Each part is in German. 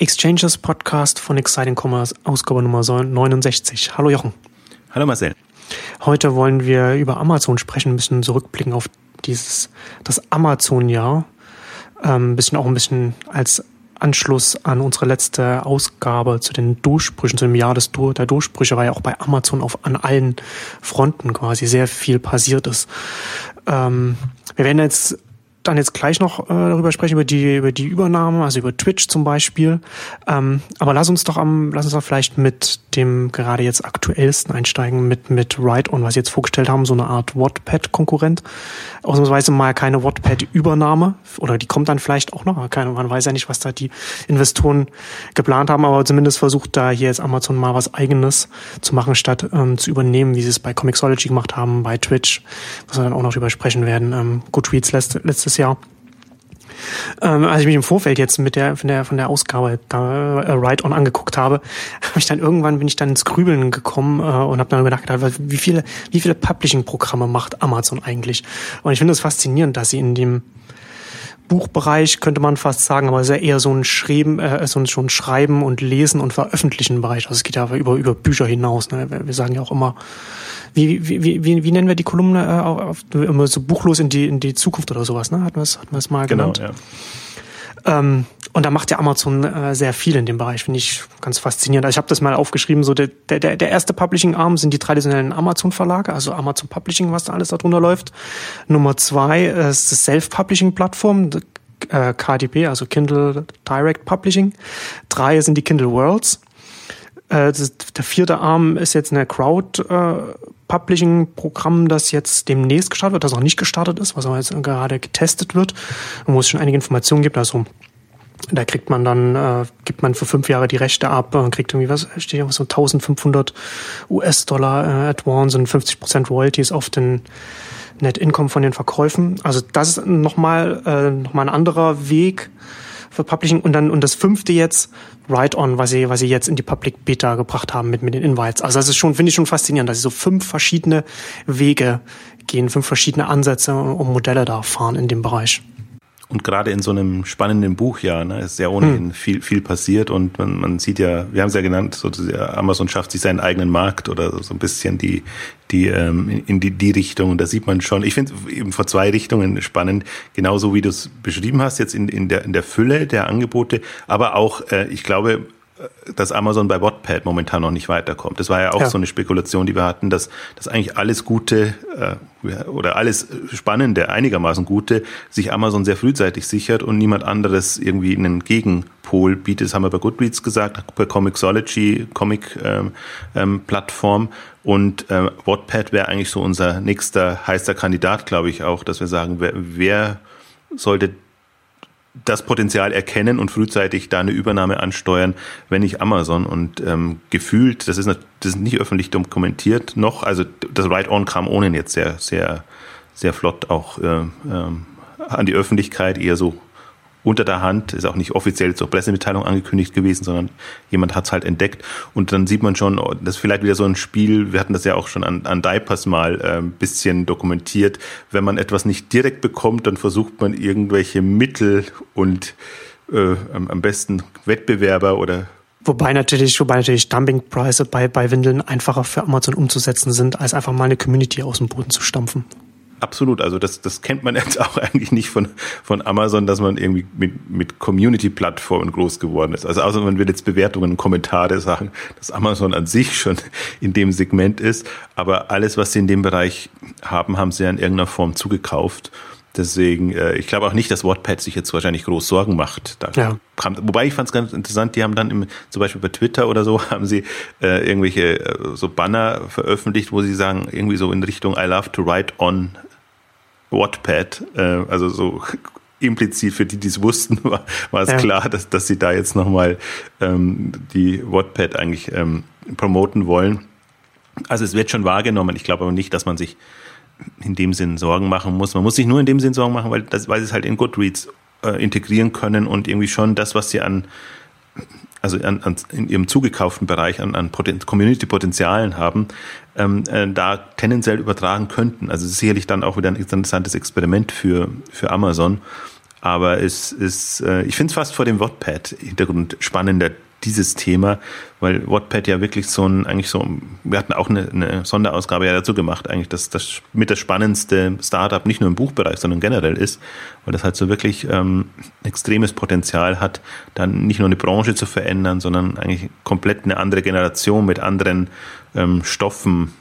Exchanges Podcast von Exciting Commerce, Ausgabe Nummer 69. Hallo Jochen. Hallo Marcel. Heute wollen wir über Amazon sprechen, ein bisschen zurückblicken auf dieses, das Amazon-Jahr. Ähm, ein bisschen auch ein bisschen als Anschluss an unsere letzte Ausgabe zu den Durchbrüchen, zu dem Jahr des Dur der Durchbrüche, weil ja auch bei Amazon auf an allen Fronten quasi sehr viel passiert ist. Ähm, wir werden jetzt dann jetzt gleich noch äh, darüber sprechen, über die, über die Übernahme, also über Twitch zum Beispiel. Ähm, aber lass uns doch am, lass uns doch vielleicht mit dem gerade jetzt aktuellsten einsteigen, mit, mit Ride-On, was sie jetzt vorgestellt haben, so eine Art Wattpad-Konkurrent. Ausnahmsweise mal keine Wattpad-Übernahme, oder die kommt dann vielleicht auch noch, keine, man weiß ja nicht, was da die Investoren geplant haben, aber zumindest versucht da hier jetzt Amazon mal was eigenes zu machen, statt ähm, zu übernehmen, wie sie es bei Comixology gemacht haben, bei Twitch, was wir dann auch noch drüber sprechen werden. Ähm, Goodreads letzte, letztes Jahr. Ähm, als ich mich im Vorfeld jetzt mit der von der von der Ausgabe da äh, Ride On angeguckt habe, habe ich dann irgendwann bin ich dann ins Grübeln gekommen äh, und habe dann nachgedacht, wie viele wie viele Publishing-Programme macht Amazon eigentlich? Und ich finde es faszinierend, dass sie in dem Buchbereich könnte man fast sagen, aber es ist ja eher so ein Schreiben, äh, so ein, Schreiben und Lesen und Veröffentlichen Bereich. Also es geht ja über, über Bücher hinaus. Ne? Wir sagen ja auch immer, wie, wie, wie, wie, wie nennen wir die Kolumne äh, auf, immer so buchlos in die, in die Zukunft oder sowas, ne? Hatten wir es hatten wir es mal genau, genannt. Ja. Ähm, und da macht ja Amazon äh, sehr viel in dem Bereich, finde ich ganz faszinierend. Also ich habe das mal aufgeschrieben, so der, der, der erste Publishing-Arm sind die traditionellen Amazon-Verlage, also Amazon Publishing, was da alles darunter läuft. Nummer zwei ist das Self-Publishing-Plattform, äh, KDP, also Kindle Direct Publishing. Drei sind die Kindle Worlds. Äh, das, der vierte Arm ist jetzt eine Crowd äh, das jetzt demnächst gestartet wird, das auch nicht gestartet ist, was aber jetzt gerade getestet wird wo es schon einige Informationen gibt. Also da kriegt man dann, äh, gibt man für fünf Jahre die Rechte ab und kriegt irgendwie was, steht ja so 1500 US-Dollar äh, Advance und 50 Prozent Royalties auf den Net Income von den Verkäufen. Also das ist nochmal äh, noch ein anderer Weg für Publishing. Und dann, und das fünfte jetzt, Write-On, was sie, was sie jetzt in die Public Beta gebracht haben mit, mit den Invites. Also das ist schon, finde ich schon faszinierend, dass sie so fünf verschiedene Wege gehen, fünf verschiedene Ansätze und Modelle da fahren in dem Bereich. Und gerade in so einem spannenden Buchjahr ne, ist ja ohnehin hm. viel, viel passiert und man, man sieht ja, wir haben es ja genannt, so, Amazon schafft sich seinen eigenen Markt oder so ein bisschen die, die ähm, in die, die Richtung. Und da sieht man schon, ich finde eben vor zwei Richtungen spannend, genauso wie du es beschrieben hast, jetzt in, in, der, in der Fülle der Angebote, aber auch, äh, ich glaube, dass Amazon bei Wattpad momentan noch nicht weiterkommt. Das war ja auch ja. so eine Spekulation, die wir hatten, dass, dass eigentlich alles Gute äh, oder alles Spannende, einigermaßen Gute, sich Amazon sehr frühzeitig sichert und niemand anderes irgendwie einen Gegenpol bietet. Das haben wir bei Goodreads gesagt, bei Comixology, Comic-Plattform. Ähm, ähm, und äh, Wattpad wäre eigentlich so unser nächster heißer Kandidat, glaube ich auch, dass wir sagen, wer, wer sollte das Potenzial erkennen und frühzeitig da eine Übernahme ansteuern, wenn nicht Amazon. Und ähm, gefühlt, das ist, das ist nicht öffentlich dokumentiert noch, also das Write-On kam ohnehin jetzt sehr, sehr, sehr flott auch äh, ähm, an die Öffentlichkeit, eher so unter der Hand, ist auch nicht offiziell zur Pressemitteilung angekündigt gewesen, sondern jemand hat es halt entdeckt. Und dann sieht man schon, das ist vielleicht wieder so ein Spiel, wir hatten das ja auch schon an, an Diapers mal äh, ein bisschen dokumentiert. Wenn man etwas nicht direkt bekommt, dann versucht man irgendwelche Mittel und äh, am besten Wettbewerber oder Wobei natürlich, wobei natürlich Dumpingpreise bei, bei Windeln einfacher für Amazon umzusetzen sind, als einfach mal eine Community aus dem Boden zu stampfen. Absolut, also das, das kennt man jetzt auch eigentlich nicht von, von Amazon, dass man irgendwie mit, mit Community-Plattformen groß geworden ist. Also außer man will jetzt Bewertungen und Kommentare sagen, dass Amazon an sich schon in dem Segment ist, aber alles, was sie in dem Bereich haben, haben sie ja in irgendeiner Form zugekauft. Deswegen, äh, ich glaube auch nicht, dass Wattpad sich jetzt wahrscheinlich groß Sorgen macht. Ja. kam, wobei ich fand es ganz interessant, die haben dann im, zum Beispiel bei Twitter oder so, haben sie äh, irgendwelche äh, so Banner veröffentlicht, wo sie sagen, irgendwie so in Richtung I love to write on Wattpad, äh, also so implizit für die, die es wussten, war, war es ja. klar, dass, dass sie da jetzt nochmal ähm, die Wattpad eigentlich ähm, promoten wollen. Also es wird schon wahrgenommen. Ich glaube aber nicht, dass man sich in dem Sinn Sorgen machen muss. Man muss sich nur in dem Sinn Sorgen machen, weil, das, weil sie es halt in Goodreads äh, integrieren können und irgendwie schon das, was sie an also an, an, in ihrem zugekauften Bereich an, an Community-Potenzialen haben, ähm, äh, da tendenziell übertragen könnten. Also sicherlich dann auch wieder ein interessantes Experiment für, für Amazon. Aber es ist, äh, ich finde es fast vor dem Wattpad-Hintergrund spannender, dieses Thema, weil Wattpad ja wirklich so ein, eigentlich so, wir hatten auch eine, eine Sonderausgabe ja dazu gemacht, eigentlich, dass das mit das spannendste Startup nicht nur im Buchbereich, sondern generell ist, weil das halt so wirklich ähm, extremes Potenzial hat, dann nicht nur eine Branche zu verändern, sondern eigentlich komplett eine andere Generation mit anderen ähm, Stoffen,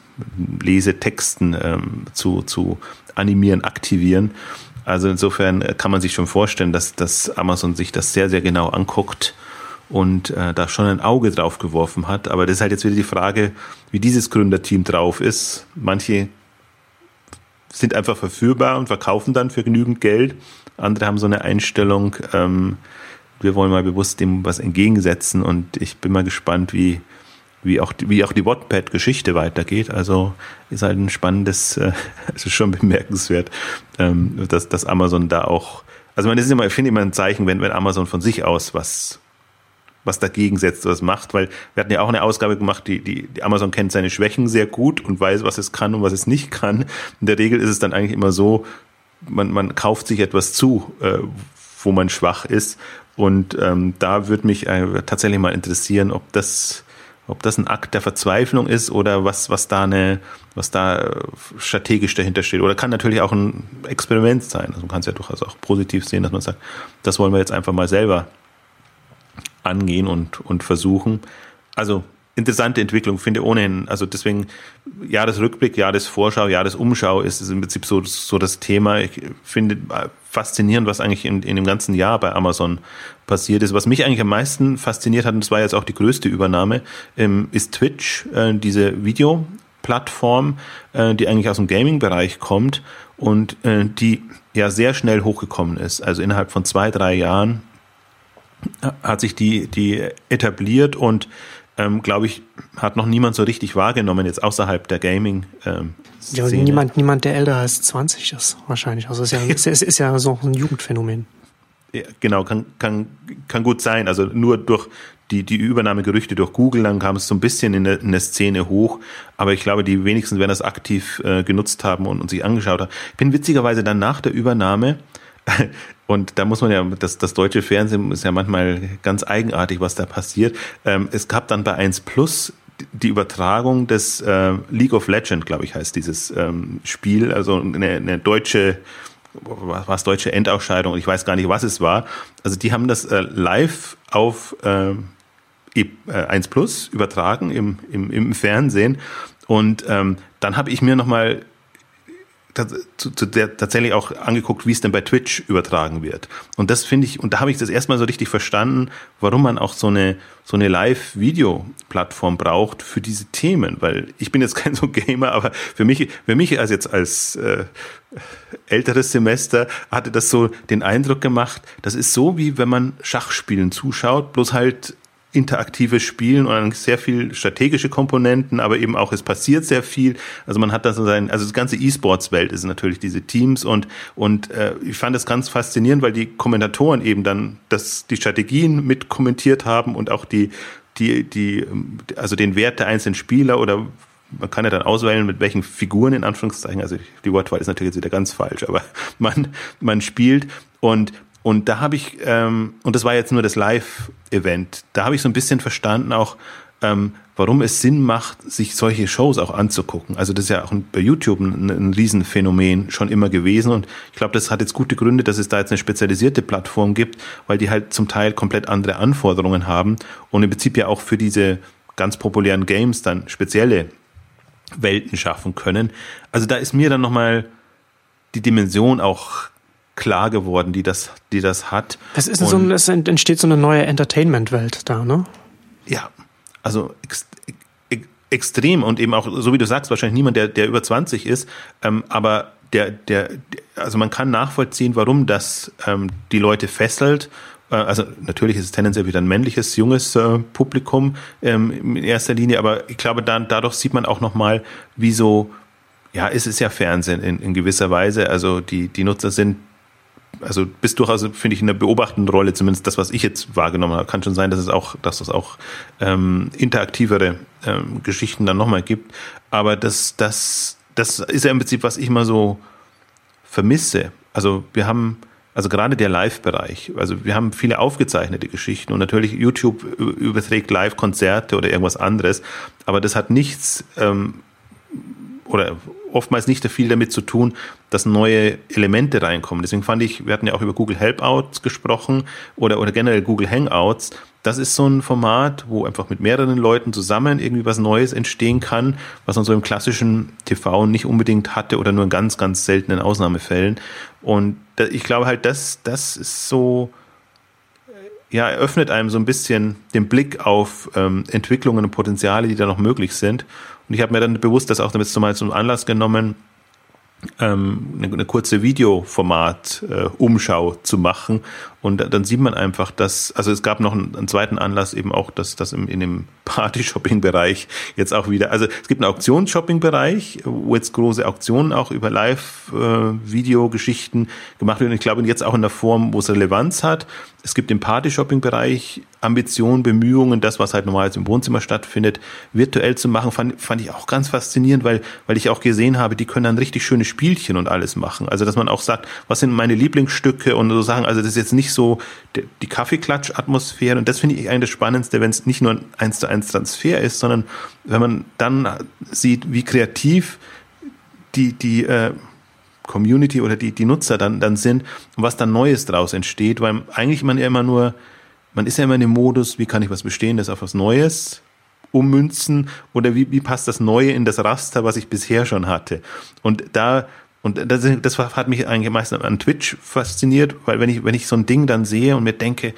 Lesetexten ähm, zu, zu animieren, aktivieren. Also insofern kann man sich schon vorstellen, dass, dass Amazon sich das sehr, sehr genau anguckt und äh, da schon ein Auge drauf geworfen hat. Aber das ist halt jetzt wieder die Frage, wie dieses Gründerteam drauf ist. Manche sind einfach verführbar und verkaufen dann für genügend Geld. Andere haben so eine Einstellung, ähm, wir wollen mal bewusst dem was entgegensetzen und ich bin mal gespannt, wie, wie auch, wie auch die Wattpad-Geschichte weitergeht. Also ist halt ein spannendes, äh, es ist schon bemerkenswert, ähm, dass, dass Amazon da auch, also man ist immer, ich finde immer ein Zeichen, wenn, wenn Amazon von sich aus was was dagegen setzt, was macht, weil wir hatten ja auch eine Ausgabe gemacht, die, die, die Amazon kennt seine Schwächen sehr gut und weiß, was es kann und was es nicht kann. In der Regel ist es dann eigentlich immer so, man, man kauft sich etwas zu, äh, wo man schwach ist. Und ähm, da würde mich äh, tatsächlich mal interessieren, ob das, ob das ein Akt der Verzweiflung ist oder was, was da eine, was da äh, strategisch dahinter steht. Oder kann natürlich auch ein Experiment sein. Also man kann es ja durchaus auch positiv sehen, dass man sagt, das wollen wir jetzt einfach mal selber angehen und, und versuchen. Also interessante Entwicklung, finde ohnehin, also deswegen Jahresrückblick, Jahresvorschau, Jahresumschau ist im Prinzip so, so das Thema. Ich finde faszinierend, was eigentlich in, in dem ganzen Jahr bei Amazon passiert ist. Was mich eigentlich am meisten fasziniert hat, und das war jetzt auch die größte Übernahme, ähm, ist Twitch, äh, diese Videoplattform, äh, die eigentlich aus dem Gaming-Bereich kommt und äh, die ja sehr schnell hochgekommen ist. Also innerhalb von zwei, drei Jahren hat sich die, die etabliert und ähm, glaube ich, hat noch niemand so richtig wahrgenommen, jetzt außerhalb der Gaming. Ähm, ja, niemand, niemand, der älter als 20 ist, wahrscheinlich. Also es ist ja, es ist, ist ja so ein Jugendphänomen. Ja, genau, kann, kann, kann gut sein. Also nur durch die, die Übernahmegerüchte durch Google, dann kam es so ein bisschen in der, in der Szene hoch. Aber ich glaube, die wenigsten werden das aktiv äh, genutzt haben und, und sich angeschaut haben. Ich bin witzigerweise dann nach der Übernahme und da muss man ja, das, das deutsche Fernsehen ist ja manchmal ganz eigenartig, was da passiert. Ähm, es gab dann bei 1 Plus die Übertragung des äh, League of Legends, glaube ich, heißt dieses ähm, Spiel, also eine, eine deutsche was war deutsche Endausscheidung ich weiß gar nicht, was es war. Also die haben das äh, live auf äh, E1 äh, Plus übertragen im, im, im Fernsehen. Und ähm, dann habe ich mir nochmal zu, zu der, tatsächlich auch angeguckt, wie es denn bei Twitch übertragen wird. Und das finde ich, und da habe ich das erstmal so richtig verstanden, warum man auch so eine, so eine Live-Video-Plattform braucht für diese Themen. Weil ich bin jetzt kein so Gamer, aber für mich, für mich als jetzt als äh, älteres Semester hatte das so den Eindruck gemacht, das ist so wie wenn man Schachspielen zuschaut, bloß halt interaktives Spielen und sehr viel strategische Komponenten, aber eben auch es passiert sehr viel. Also man hat da so sein, also das ganze E-Sports-Welt ist natürlich diese Teams und und äh, ich fand das ganz faszinierend, weil die Kommentatoren eben dann das die Strategien mit kommentiert haben und auch die die die also den Wert der einzelnen Spieler oder man kann ja dann auswählen, mit welchen Figuren in Anführungszeichen, also die Wortwahl ist natürlich jetzt wieder ganz falsch, aber man, man spielt und und da habe ich, ähm, und das war jetzt nur das Live-Event, da habe ich so ein bisschen verstanden auch, ähm, warum es Sinn macht, sich solche Shows auch anzugucken. Also das ist ja auch bei YouTube ein, ein Riesenphänomen schon immer gewesen und ich glaube, das hat jetzt gute Gründe, dass es da jetzt eine spezialisierte Plattform gibt, weil die halt zum Teil komplett andere Anforderungen haben und im Prinzip ja auch für diese ganz populären Games dann spezielle Welten schaffen können. Also da ist mir dann nochmal die Dimension auch klar geworden, die das, die das hat. Es ist so, ein, es entsteht so eine neue Entertainment-Welt da, ne? Ja, also ex, ex, extrem und eben auch, so wie du sagst, wahrscheinlich niemand, der, der über 20 ist, ähm, aber der, der, also man kann nachvollziehen, warum das ähm, die Leute fesselt. Äh, also natürlich ist es tendenziell wieder ein männliches, junges äh, Publikum ähm, in erster Linie, aber ich glaube, dann, dadurch sieht man auch nochmal, wie so, ja, es ist ja Fernsehen in, in gewisser Weise. Also die, die Nutzer sind also bist durchaus, finde ich, in der beobachtenden Rolle, zumindest das, was ich jetzt wahrgenommen habe. Kann schon sein, dass es auch, dass es auch ähm, interaktivere ähm, Geschichten dann nochmal gibt. Aber das, das, das ist ja im Prinzip, was ich mal so vermisse. Also wir haben, also gerade der Live-Bereich. Also wir haben viele aufgezeichnete Geschichten und natürlich YouTube überträgt Live-Konzerte oder irgendwas anderes, aber das hat nichts ähm, oder oftmals nicht viel damit zu tun, dass neue Elemente reinkommen. Deswegen fand ich, wir hatten ja auch über Google Helpouts gesprochen oder, oder generell Google Hangouts. Das ist so ein Format, wo einfach mit mehreren Leuten zusammen irgendwie was Neues entstehen kann, was man so im klassischen TV nicht unbedingt hatte oder nur in ganz, ganz seltenen Ausnahmefällen. Und ich glaube halt, das, das ist so, ja, eröffnet einem so ein bisschen den Blick auf ähm, Entwicklungen und Potenziale, die da noch möglich sind. Und ich habe mir dann bewusst das auch damit mal zum Anlass genommen, ähm, eine, eine kurze Videoformat-Umschau äh, zu machen. Und dann sieht man einfach, dass, also es gab noch einen, einen zweiten Anlass eben auch, dass das im, in dem Party-Shopping-Bereich jetzt auch wieder, also es gibt einen Auktions-Shopping-Bereich, wo jetzt große Auktionen auch über Live-Video-Geschichten gemacht werden. Ich glaube jetzt auch in der Form, wo es Relevanz hat. Es gibt im Party-Shopping-Bereich Ambitionen, Bemühungen, das, was halt normal im Wohnzimmer stattfindet, virtuell zu machen, fand, fand ich auch ganz faszinierend, weil, weil ich auch gesehen habe, die können dann richtig schöne Spielchen und alles machen. Also, dass man auch sagt, was sind meine Lieblingsstücke und so Sachen. Also, das ist jetzt nicht so die Kaffeeklatsch-Atmosphäre. Und das finde ich eigentlich das Spannendste, wenn es nicht nur ein 1 zu 1 Transfer ist, sondern wenn man dann sieht, wie kreativ die, die, äh, Community oder die, die Nutzer dann, dann sind und was dann Neues daraus entsteht, weil eigentlich man ja immer nur, man ist ja immer in dem Modus, wie kann ich was Bestehendes auf was Neues ummünzen oder wie, wie passt das Neue in das Raster, was ich bisher schon hatte. Und da, und das, das hat mich eigentlich meistens an Twitch fasziniert, weil wenn ich, wenn ich so ein Ding dann sehe und mir denke,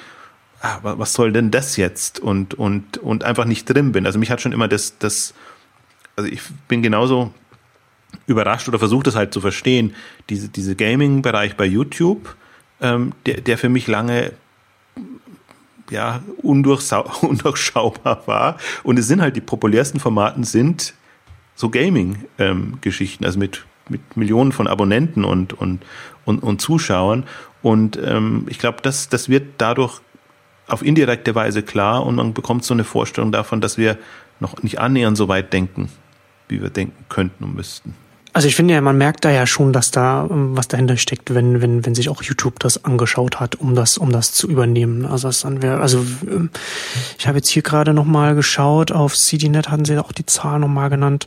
ah, was soll denn das jetzt? Und, und, und einfach nicht drin bin. Also mich hat schon immer das, das, also ich bin genauso überrascht oder versucht es halt zu verstehen, diese, diese Gaming-Bereich bei YouTube, ähm, der, der für mich lange ja, undurchschaubar war. Und es sind halt die populärsten Formaten sind so Gaming-Geschichten, ähm, also mit, mit Millionen von Abonnenten und, und, und, und Zuschauern. Und ähm, ich glaube, das, das wird dadurch auf indirekte Weise klar und man bekommt so eine Vorstellung davon, dass wir noch nicht annähernd so weit denken, wie wir denken könnten und müssten. Also ich finde ja, man merkt da ja schon, dass da ähm, was dahinter steckt, wenn, wenn, wenn sich auch YouTube das angeschaut hat, um das, um das zu übernehmen. Also das dann wäre, also ähm, ich habe jetzt hier gerade nochmal geschaut, auf CDNet hatten sie auch die Zahl nochmal genannt.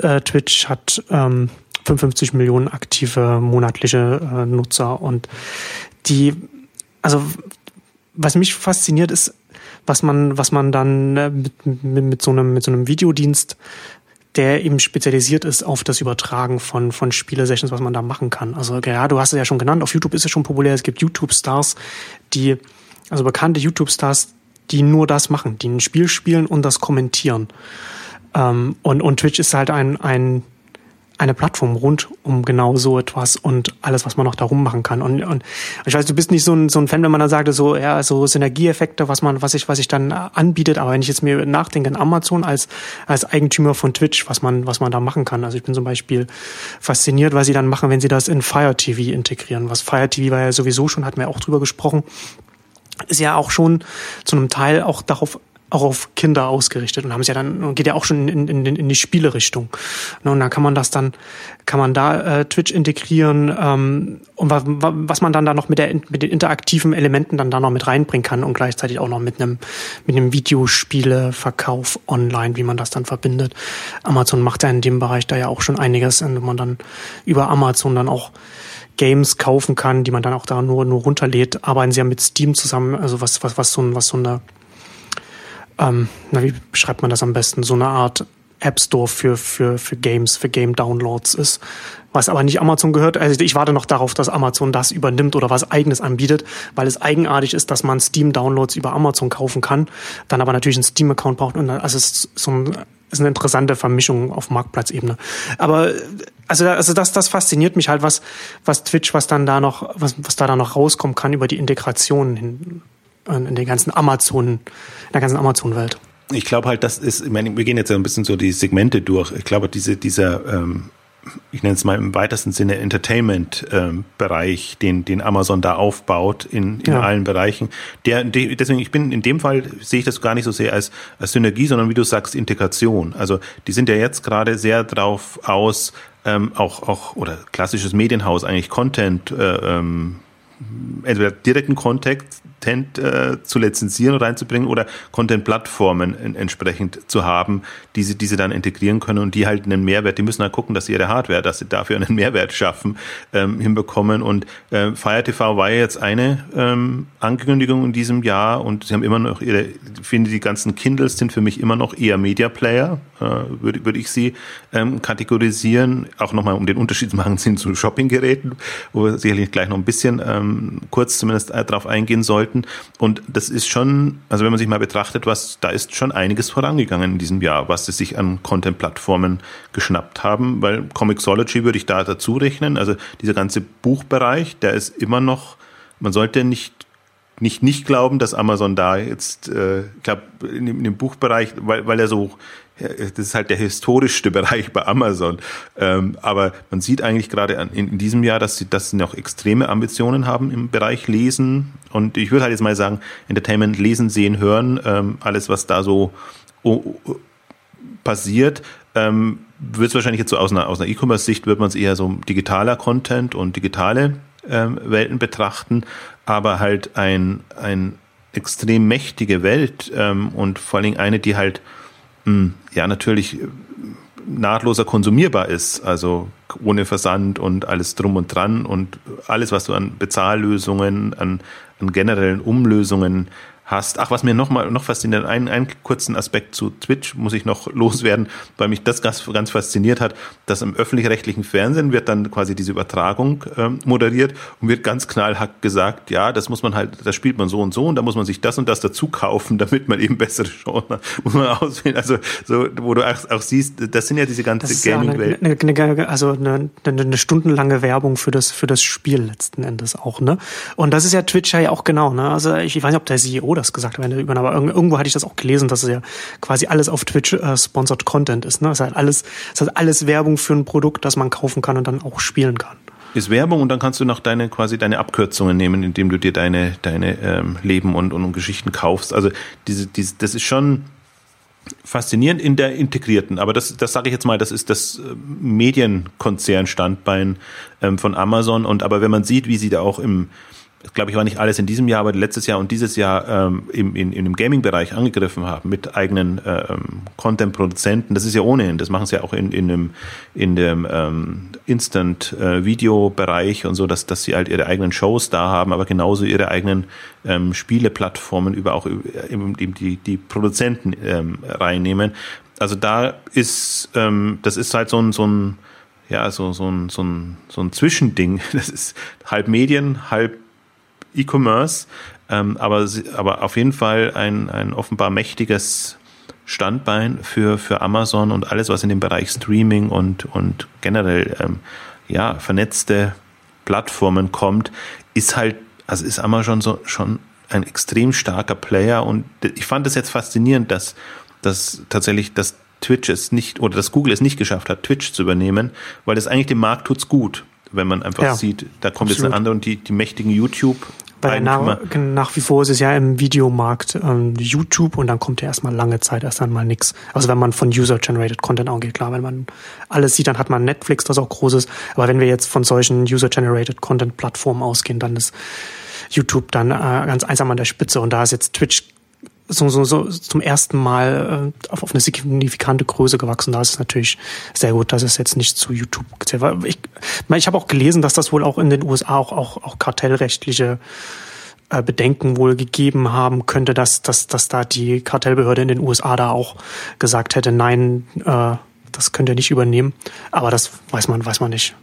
Äh, Twitch hat ähm, 55 Millionen aktive monatliche äh, Nutzer und die, also was mich fasziniert ist, was man, was man dann äh, mit, mit, mit so einem, mit so einem Videodienst der eben spezialisiert ist auf das Übertragen von, von Spiele-Sessions, was man da machen kann. Also ja, du hast es ja schon genannt, auf YouTube ist es schon populär, es gibt YouTube-Stars, die, also bekannte YouTube-Stars, die nur das machen, die ein Spiel spielen und das kommentieren. Ähm, und, und Twitch ist halt ein, ein eine Plattform rund um genau so etwas und alles, was man noch darum machen kann. Und, und ich weiß, du bist nicht so ein, so ein Fan, wenn man dann sagt, so, ja, so Synergieeffekte, was man, was ich, was ich dann anbietet. Aber wenn ich jetzt mir nachdenke Amazon als, als Eigentümer von Twitch, was man, was man da machen kann. Also ich bin zum Beispiel fasziniert, was sie dann machen, wenn sie das in Fire TV integrieren. Was Fire TV war ja sowieso schon, hatten wir auch drüber gesprochen, ist ja auch schon zu einem Teil auch darauf auch auf Kinder ausgerichtet und haben es ja dann geht ja auch schon in, in, in die Spielerichtung. Ne, und dann kann man das dann kann man da äh, Twitch integrieren ähm, und was, was man dann da noch mit der mit den interaktiven Elementen dann da noch mit reinbringen kann und gleichzeitig auch noch mit einem mit einem Videospieleverkauf online, wie man das dann verbindet. Amazon macht ja in dem Bereich da ja auch schon einiges, wenn man dann über Amazon dann auch Games kaufen kann, die man dann auch da nur nur runterlädt. Arbeiten sie ja mit Steam zusammen, also was was was so ein was so eine ähm, na, wie beschreibt man das am besten, so eine Art App Store für, für, für Games, für Game Downloads ist, was aber nicht Amazon gehört. Also ich warte noch darauf, dass Amazon das übernimmt oder was eigenes anbietet, weil es eigenartig ist, dass man Steam Downloads über Amazon kaufen kann, dann aber natürlich einen Steam Account braucht und also es ist so ein, ist eine interessante Vermischung auf Marktplatzebene. Aber also, also das, das fasziniert mich halt, was, was Twitch, was dann da noch, was, was da dann noch rauskommen kann über die Integration hin in der ganzen Amazon, in der ganzen Amazon-Welt. Ich glaube halt, das ist, ich meine, wir gehen jetzt ein bisschen so die Segmente durch. Ich glaube, diese, dieser, ähm, ich nenne es mal im weitesten Sinne Entertainment-Bereich, ähm, den, den Amazon da aufbaut in, in ja. allen Bereichen. Der, de, deswegen, ich bin in dem Fall sehe ich das gar nicht so sehr als, als Synergie, sondern wie du sagst, Integration. Also die sind ja jetzt gerade sehr drauf aus, ähm, auch, auch, oder klassisches Medienhaus eigentlich Content äh, ähm, entweder direkten Content äh, zu lizenzieren und reinzubringen oder Content-Plattformen entsprechend zu haben, die sie, die sie dann integrieren können und die halt einen Mehrwert, die müssen halt gucken, dass sie ihre Hardware, dass sie dafür einen Mehrwert schaffen, ähm, hinbekommen. Und äh, Fire TV war ja jetzt eine ähm, Ankündigung in diesem Jahr und sie haben immer noch ihre, ich finde, die ganzen Kindles sind für mich immer noch eher Media Player, äh, würde, würde ich sie ähm, kategorisieren. Auch nochmal, um den Unterschied zu machen, sind zu Shoppinggeräten, wo wir sicherlich gleich noch ein bisschen ähm, kurz zumindest äh, drauf eingehen sollten sollten. Und das ist schon, also wenn man sich mal betrachtet, was, da ist schon einiges vorangegangen in diesem Jahr, was sie sich an Content-Plattformen geschnappt haben, weil Comixology würde ich da dazu rechnen. Also dieser ganze Buchbereich, der ist immer noch, man sollte nicht nicht nicht glauben, dass Amazon da jetzt, äh, ich glaube, in, in, dem Buchbereich, weil, weil er so das ist halt der historischste Bereich bei Amazon. Ähm, aber man sieht eigentlich gerade in, in, diesem Jahr, dass sie, dass sie noch extreme Ambitionen haben im Bereich Lesen. Und ich würde halt jetzt mal sagen, Entertainment, Lesen, Sehen, Hören, ähm, alles, was da so oh, oh, passiert, ähm, wird es wahrscheinlich jetzt so aus einer, aus einer E-Commerce-Sicht, wird man es eher so digitaler Content und digitale ähm, Welten betrachten, aber halt ein, ein extrem mächtige Welt ähm, und vor allen Dingen eine, die halt hm, ja natürlich äh, nahtloser konsumierbar ist, also ohne Versand und alles drum und dran und alles, was du an Bezahllösungen, an, an generellen Umlösungen hast. Ach, was mir noch mal noch fasziniert, einen, einen kurzen Aspekt zu Twitch muss ich noch loswerden, weil mich das ganz, ganz fasziniert hat, dass im öffentlich-rechtlichen Fernsehen wird dann quasi diese Übertragung ähm, moderiert und wird ganz knallhack gesagt, ja, das muss man halt, das spielt man so und so und da muss man sich das und das dazu kaufen, damit man eben bessere Chancen. Muss man auswählen. Also so, wo du auch, auch siehst, das sind ja diese ganze Gaming-Welt. Ja eine, eine, also eine, eine, stundenlange Werbung für das für das Spiel letzten Endes auch, ne? Und das ist ja Twitch ja auch genau, ne? Also ich, ich weiß nicht, ob der CEO das gesagt hat, aber irgendwo hatte ich das auch gelesen, dass es ja quasi alles auf Twitch äh, sponsored Content ist. Ne? Es ist halt alles, es ist alles Werbung für ein Produkt, das man kaufen kann und dann auch spielen kann. Ist Werbung und dann kannst du noch deine quasi deine Abkürzungen nehmen, indem du dir deine deine ähm, Leben und, und Geschichten kaufst. Also diese, diese das ist schon faszinierend in der integrierten, aber das, das sage ich jetzt mal, das ist das äh, Medienkonzernstandbein ähm, von Amazon und aber wenn man sieht, wie sie da auch im glaube ich, war nicht alles in diesem Jahr, aber letztes Jahr und dieses Jahr ähm, im, in, in dem Gaming-Bereich angegriffen haben mit eigenen ähm, Content-Produzenten. Das ist ja ohnehin, das machen sie ja auch in, in dem, in dem ähm, Instant-Video-Bereich und so, dass, dass sie halt ihre eigenen Shows da haben, aber genauso ihre eigenen ähm, Spieleplattformen über auch eben die, die Produzenten ähm, reinnehmen. Also da ist, ähm, das ist halt so ein, so ein ja, so, so, ein, so, ein, so ein Zwischending. Das ist halb Medien, halb E-Commerce, ähm, aber, aber auf jeden Fall ein, ein offenbar mächtiges Standbein für, für Amazon und alles, was in dem Bereich Streaming und, und generell ähm, ja, vernetzte Plattformen kommt, ist halt, also ist Amazon so, schon ein extrem starker Player und ich fand es jetzt faszinierend, dass, dass tatsächlich das Twitch es nicht oder dass Google es nicht geschafft hat, Twitch zu übernehmen, weil das eigentlich dem Markt tut's gut wenn man einfach ja, sieht, da kommt absolut. jetzt eine andere und die, die mächtigen YouTube. Weil nach, nach wie vor ist es ja im Videomarkt ähm, YouTube und dann kommt ja erstmal lange Zeit erst einmal nichts. Also wenn man von User-Generated Content ausgeht, klar, wenn man alles sieht, dann hat man Netflix, das auch groß ist. Aber wenn wir jetzt von solchen User-Generated Content-Plattformen ausgehen, dann ist YouTube dann äh, ganz einsam an der Spitze und da ist jetzt Twitch so, so, so zum ersten Mal äh, auf, auf eine signifikante Größe gewachsen. Da ist es natürlich sehr gut, dass es jetzt nicht zu YouTube gezählt war. Ich, ich habe auch gelesen, dass das wohl auch in den USA auch, auch, auch kartellrechtliche äh, Bedenken wohl gegeben haben könnte, dass, dass, dass da die Kartellbehörde in den USA da auch gesagt hätte, nein, äh, das könnt ihr nicht übernehmen. Aber das weiß man, weiß man nicht.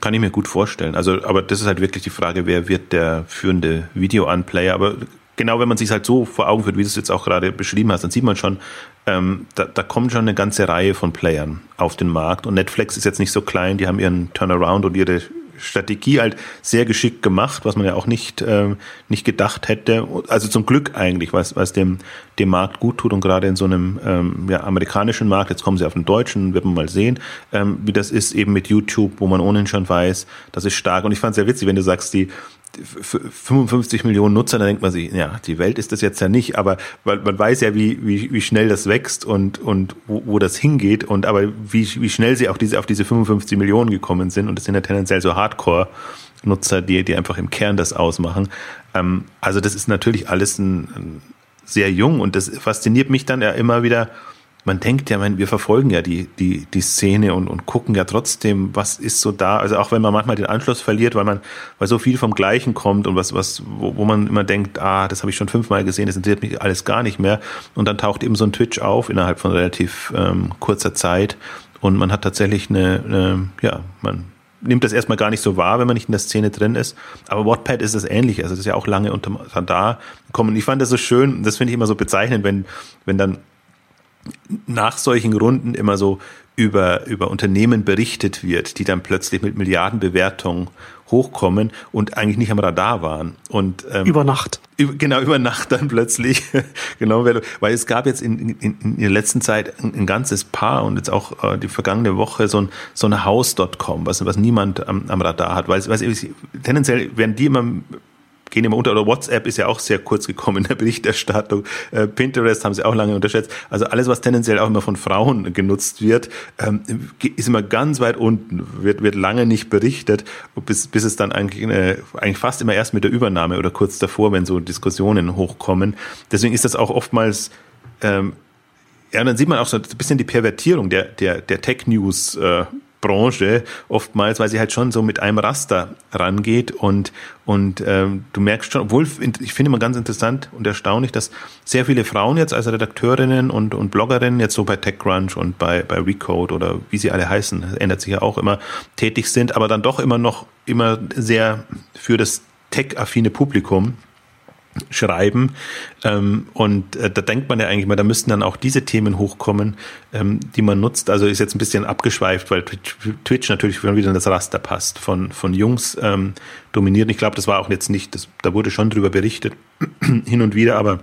Kann ich mir gut vorstellen. Also, aber das ist halt wirklich die Frage, wer wird der führende Video-Unplayer? Aber genau, wenn man sich halt so vor Augen führt, wie du es jetzt auch gerade beschrieben hast, dann sieht man schon, ähm, da, da kommt schon eine ganze Reihe von Playern auf den Markt. Und Netflix ist jetzt nicht so klein, die haben ihren Turnaround und ihre Strategie halt sehr geschickt gemacht, was man ja auch nicht, ähm, nicht gedacht hätte. Also zum Glück eigentlich, was, was dem, dem Markt gut tut und gerade in so einem ähm, ja, amerikanischen Markt, jetzt kommen sie auf den deutschen, wird man mal sehen, ähm, wie das ist eben mit YouTube, wo man ohnehin schon weiß, das ist stark. Und ich fand es sehr witzig, wenn du sagst, die, 55 Millionen Nutzer, da denkt man sich, ja, die Welt ist das jetzt ja nicht, aber man weiß ja, wie, wie, wie schnell das wächst und, und wo, wo das hingeht und aber wie, wie schnell sie auch diese, auf diese 55 Millionen gekommen sind und das sind ja tendenziell so Hardcore Nutzer, die, die einfach im Kern das ausmachen. Ähm, also das ist natürlich alles ein, ein sehr jung und das fasziniert mich dann ja immer wieder, man denkt ja, wir verfolgen ja die, die, die Szene und, und gucken ja trotzdem, was ist so da. Also auch wenn man manchmal den Anschluss verliert, weil man, weil so viel vom Gleichen kommt und was, was, wo, wo man immer denkt, ah, das habe ich schon fünfmal gesehen, das interessiert mich alles gar nicht mehr. Und dann taucht eben so ein Twitch auf innerhalb von relativ ähm, kurzer Zeit und man hat tatsächlich eine, eine, ja, man nimmt das erstmal gar nicht so wahr, wenn man nicht in der Szene drin ist. Aber Wattpad ist das ähnlich. Also das ist ja auch lange unter da gekommen. Ich fand das so schön, das finde ich immer so bezeichnend, wenn, wenn dann nach solchen Runden immer so über, über Unternehmen berichtet wird, die dann plötzlich mit Milliardenbewertungen hochkommen und eigentlich nicht am Radar waren. Und, ähm, über Nacht. Über, genau, über Nacht dann plötzlich. genau, weil, weil es gab jetzt in, in, in der letzten Zeit ein, ein ganzes Paar und jetzt auch äh, die vergangene Woche so ein, so ein Haus.com, was, was niemand am, am Radar hat, weil, weil tendenziell werden die immer gehen immer unter. Oder WhatsApp ist ja auch sehr kurz gekommen in der Berichterstattung. Äh, Pinterest haben sie auch lange unterschätzt. Also alles, was tendenziell auch immer von Frauen genutzt wird, ähm, ist immer ganz weit unten, wird, wird lange nicht berichtet, bis, bis es dann eigentlich, eine, eigentlich fast immer erst mit der Übernahme oder kurz davor, wenn so Diskussionen hochkommen. Deswegen ist das auch oftmals ähm, ja, dann sieht man auch so ein bisschen die Pervertierung der, der, der Tech-News äh, Branche oftmals, weil sie halt schon so mit einem Raster rangeht und und ähm, du merkst schon, obwohl ich finde immer ganz interessant und erstaunlich, dass sehr viele Frauen jetzt als Redakteurinnen und und Bloggerinnen jetzt so bei TechCrunch und bei bei Recode oder wie sie alle heißen, ändert sich ja auch immer tätig sind, aber dann doch immer noch immer sehr für das tech-affine Publikum schreiben. Ähm, und äh, da denkt man ja eigentlich mal, da müssten dann auch diese Themen hochkommen, ähm, die man nutzt. Also ist jetzt ein bisschen abgeschweift, weil Twitch, Twitch natürlich wieder in das Raster passt, von, von Jungs ähm, dominiert. Ich glaube, das war auch jetzt nicht, das, da wurde schon drüber berichtet, hin und wieder, aber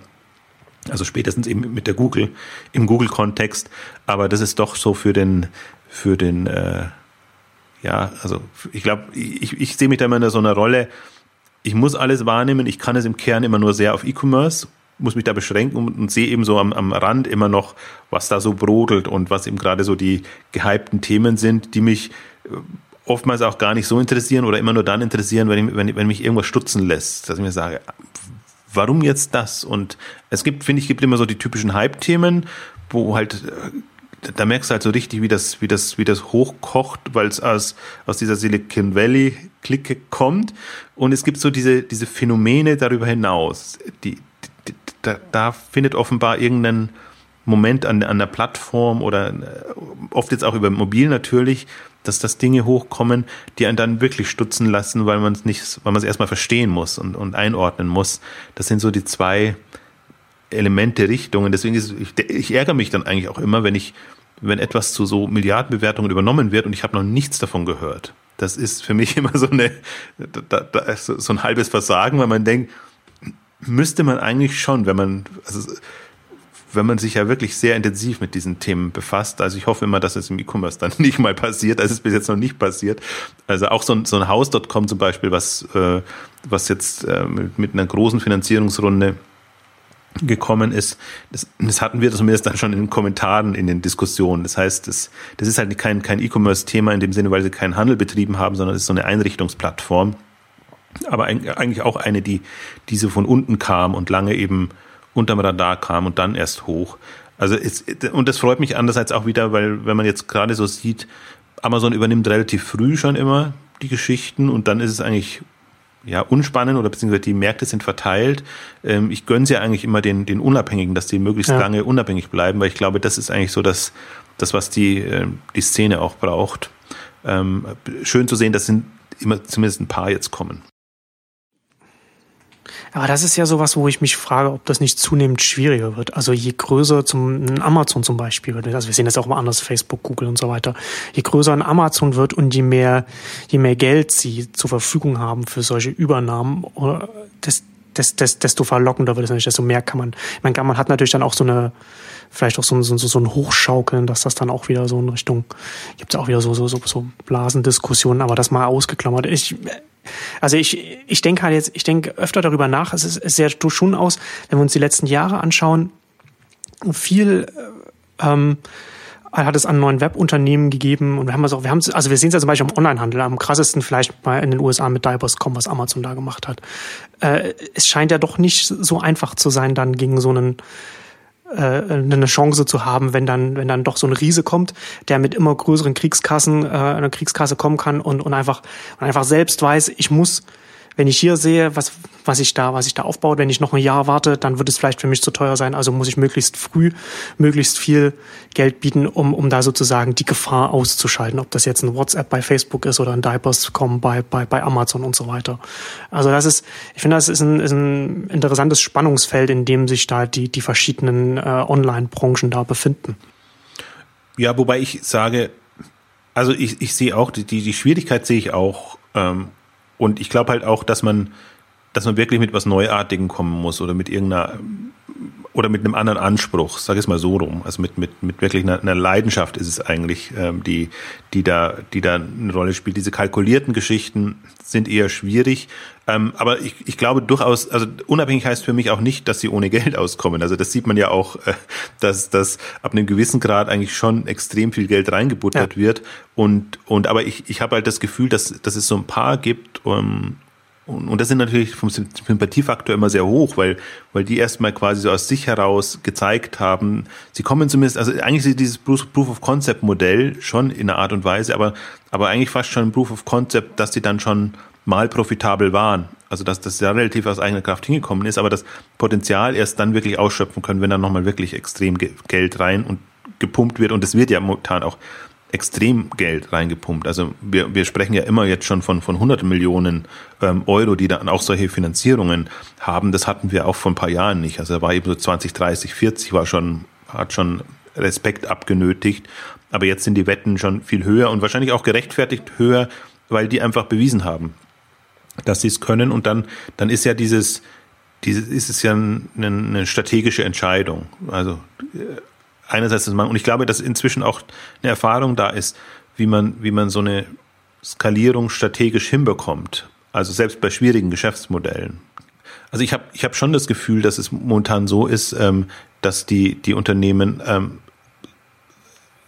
also spätestens eben mit der Google, im Google-Kontext. Aber das ist doch so für den, für den, äh, ja, also ich glaube, ich, ich sehe mich da immer in so einer Rolle, ich muss alles wahrnehmen, ich kann es im Kern immer nur sehr auf E-Commerce, muss mich da beschränken und, und sehe eben so am, am Rand immer noch, was da so brodelt und was eben gerade so die gehypten Themen sind, die mich äh, oftmals auch gar nicht so interessieren oder immer nur dann interessieren, wenn, ich, wenn, wenn mich irgendwas stutzen lässt, dass ich mir sage, warum jetzt das? Und es gibt, finde ich, gibt immer so die typischen Hype-Themen, wo halt äh, da merkst du halt so richtig, wie das, wie das, wie das hochkocht, weil es aus, aus dieser Silicon Valley Clique kommt. Und es gibt so diese, diese Phänomene darüber hinaus. Die, die, da, da findet offenbar irgendein Moment an, an der Plattform oder äh, oft jetzt auch über mobil natürlich, dass das Dinge hochkommen, die einen dann wirklich stutzen lassen, weil man es nicht, weil man es erstmal verstehen muss und, und einordnen muss. Das sind so die zwei, Elemente, Richtungen. Deswegen ist ich, ich ärgere mich dann eigentlich auch immer, wenn ich, wenn etwas zu so Milliardenbewertungen übernommen wird und ich habe noch nichts davon gehört. Das ist für mich immer so eine da, da, so ein halbes Versagen, weil man denkt, müsste man eigentlich schon, wenn man also wenn man sich ja wirklich sehr intensiv mit diesen Themen befasst. Also ich hoffe immer, dass es im E-Commerce dann nicht mal passiert. Das ist bis jetzt noch nicht passiert. Also auch so ein, so ein Haus.com zum Beispiel, was, äh, was jetzt äh, mit, mit einer großen Finanzierungsrunde gekommen ist, das, das hatten wir zumindest dann schon in den Kommentaren, in den Diskussionen. Das heißt, das, das ist halt kein, kein E-Commerce-Thema in dem Sinne, weil sie keinen Handel betrieben haben, sondern es ist so eine Einrichtungsplattform. Aber eigentlich auch eine, die, so von unten kam und lange eben unterm Radar kam und dann erst hoch. Also es, und das freut mich andererseits auch wieder, weil wenn man jetzt gerade so sieht, Amazon übernimmt relativ früh schon immer die Geschichten und dann ist es eigentlich ja, unspannend oder beziehungsweise die Märkte sind verteilt. Ähm, ich gönne sie ja eigentlich immer den, den Unabhängigen, dass die möglichst ja. lange unabhängig bleiben, weil ich glaube, das ist eigentlich so das, das was die, äh, die Szene auch braucht. Ähm, schön zu sehen, dass sind immer zumindest ein paar jetzt kommen. Aber das ist ja sowas, wo ich mich frage, ob das nicht zunehmend schwieriger wird. Also je größer zum Amazon zum Beispiel wird, also wir sehen das auch mal anders, Facebook, Google und so weiter. Je größer ein Amazon wird und je mehr, je mehr Geld sie zur Verfügung haben für solche Übernahmen, desto verlockender wird es natürlich, desto mehr kann man. Man kann, man hat natürlich dann auch so eine, vielleicht auch so, so, so ein Hochschaukeln, dass das dann auch wieder so in Richtung, gibt es auch wieder so, so, so, so Blasendiskussionen, aber das mal ausgeklammert. Ich, also ich, ich denke halt jetzt, ich denke öfter darüber nach. Es, ist, es sieht schon aus, wenn wir uns die letzten Jahre anschauen, viel ähm, hat es an neuen Webunternehmen gegeben und wir haben es auch, wir haben es, also wir sehen es ja zum Beispiel im Onlinehandel, am krassesten vielleicht mal in den USA mit Diapers.com, was Amazon da gemacht hat. Äh, es scheint ja doch nicht so einfach zu sein, dann gegen so einen äh, eine Chance zu haben, wenn dann, wenn dann doch so ein Riese kommt, der mit immer größeren Kriegskassen, äh, einer Kriegskasse kommen kann und, und einfach, und einfach selbst weiß, ich muss wenn ich hier sehe, was, was ich da, was ich da aufbaue, wenn ich noch ein Jahr warte, dann wird es vielleicht für mich zu teuer sein. Also muss ich möglichst früh, möglichst viel Geld bieten, um, um da sozusagen die Gefahr auszuschalten. Ob das jetzt ein WhatsApp bei Facebook ist oder ein Diapers.com bei, bei, bei Amazon und so weiter. Also das ist, ich finde, das ist ein, ist ein interessantes Spannungsfeld, in dem sich da die, die verschiedenen äh, Online-Branchen da befinden. Ja, wobei ich sage, also ich, ich sehe auch, die, die Schwierigkeit sehe ich auch, ähm, und ich glaube halt auch, dass man, dass man wirklich mit was Neuartigem kommen muss oder mit irgendeiner oder mit einem anderen Anspruch, sag es mal so rum. Also mit, mit, mit wirklich einer, einer Leidenschaft ist es eigentlich, ähm, die, die, da, die da eine Rolle spielt. Diese kalkulierten Geschichten sind eher schwierig. Ähm, aber ich, ich glaube durchaus, also unabhängig heißt für mich auch nicht, dass sie ohne Geld auskommen. Also das sieht man ja auch, äh, dass, dass ab einem gewissen Grad eigentlich schon extrem viel Geld reingebuttert ja. wird. Und, und aber ich, ich habe halt das Gefühl, dass, dass es so ein paar gibt, um, und, und das sind natürlich vom Sympathiefaktor immer sehr hoch, weil, weil die erstmal quasi so aus sich heraus gezeigt haben, sie kommen zumindest, also eigentlich ist dieses Proof of Concept Modell schon in einer Art und Weise, aber, aber eigentlich fast schon ein Proof of Concept, dass sie dann schon mal profitabel waren. Also dass das ja relativ aus eigener Kraft hingekommen ist, aber das Potenzial erst dann wirklich ausschöpfen können, wenn dann nochmal wirklich extrem Geld rein und gepumpt wird. Und es wird ja momentan auch extrem Geld reingepumpt. Also wir, wir sprechen ja immer jetzt schon von, von hunderten Millionen ähm, Euro, die dann auch solche Finanzierungen haben. Das hatten wir auch vor ein paar Jahren nicht. Also da war eben so 20, 30, 40 war schon, hat schon Respekt abgenötigt. Aber jetzt sind die Wetten schon viel höher und wahrscheinlich auch gerechtfertigt höher, weil die einfach bewiesen haben, dass sie es können. Und dann, dann ist ja dieses, dieses ist es ja eine, eine strategische Entscheidung. Also äh, einerseits das machen. Und ich glaube, dass inzwischen auch eine Erfahrung da ist, wie man, wie man so eine Skalierung strategisch hinbekommt. Also selbst bei schwierigen Geschäftsmodellen. Also ich habe ich hab schon das Gefühl, dass es momentan so ist, ähm, dass die, die Unternehmen ähm,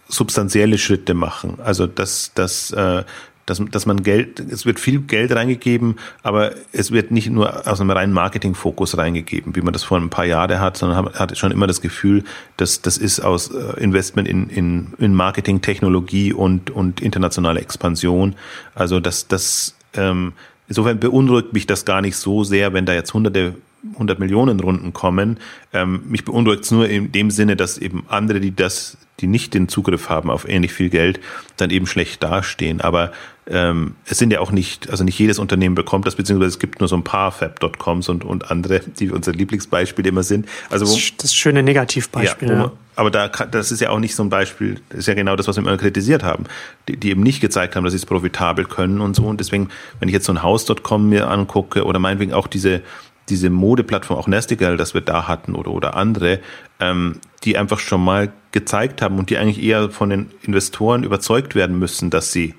substanzielle Schritte machen. Also dass, dass äh, dass, dass man Geld, es wird viel Geld reingegeben, aber es wird nicht nur aus einem reinen Marketingfokus reingegeben, wie man das vor ein paar Jahren hat, sondern hat, hat schon immer das Gefühl, dass das ist aus äh, Investment in, in, in Marketing, Technologie und, und internationale Expansion. Also das, das ähm, insofern beunruhigt mich das gar nicht so sehr, wenn da jetzt hunderte 100 Millionen Runden kommen. Ähm, mich beunruhigt es nur in dem Sinne, dass eben andere, die das, die nicht den Zugriff haben auf ähnlich viel Geld, dann eben schlecht dastehen. Aber ähm, es sind ja auch nicht, also nicht jedes Unternehmen bekommt das, beziehungsweise es gibt nur so ein paar Fab.coms und, und andere, die unsere Lieblingsbeispiele immer sind. Also wo, das, das schöne Negativbeispiel. Ja, man, aber da, das ist ja auch nicht so ein Beispiel, das ist ja genau das, was wir immer kritisiert haben, die, die eben nicht gezeigt haben, dass sie es profitabel können und so. Und deswegen, wenn ich jetzt so ein Haus.com mir angucke oder meinetwegen auch diese, diese Modeplattform, auch Nestigal, das wir da hatten oder, oder andere, ähm, die einfach schon mal gezeigt haben und die eigentlich eher von den Investoren überzeugt werden müssen, dass sie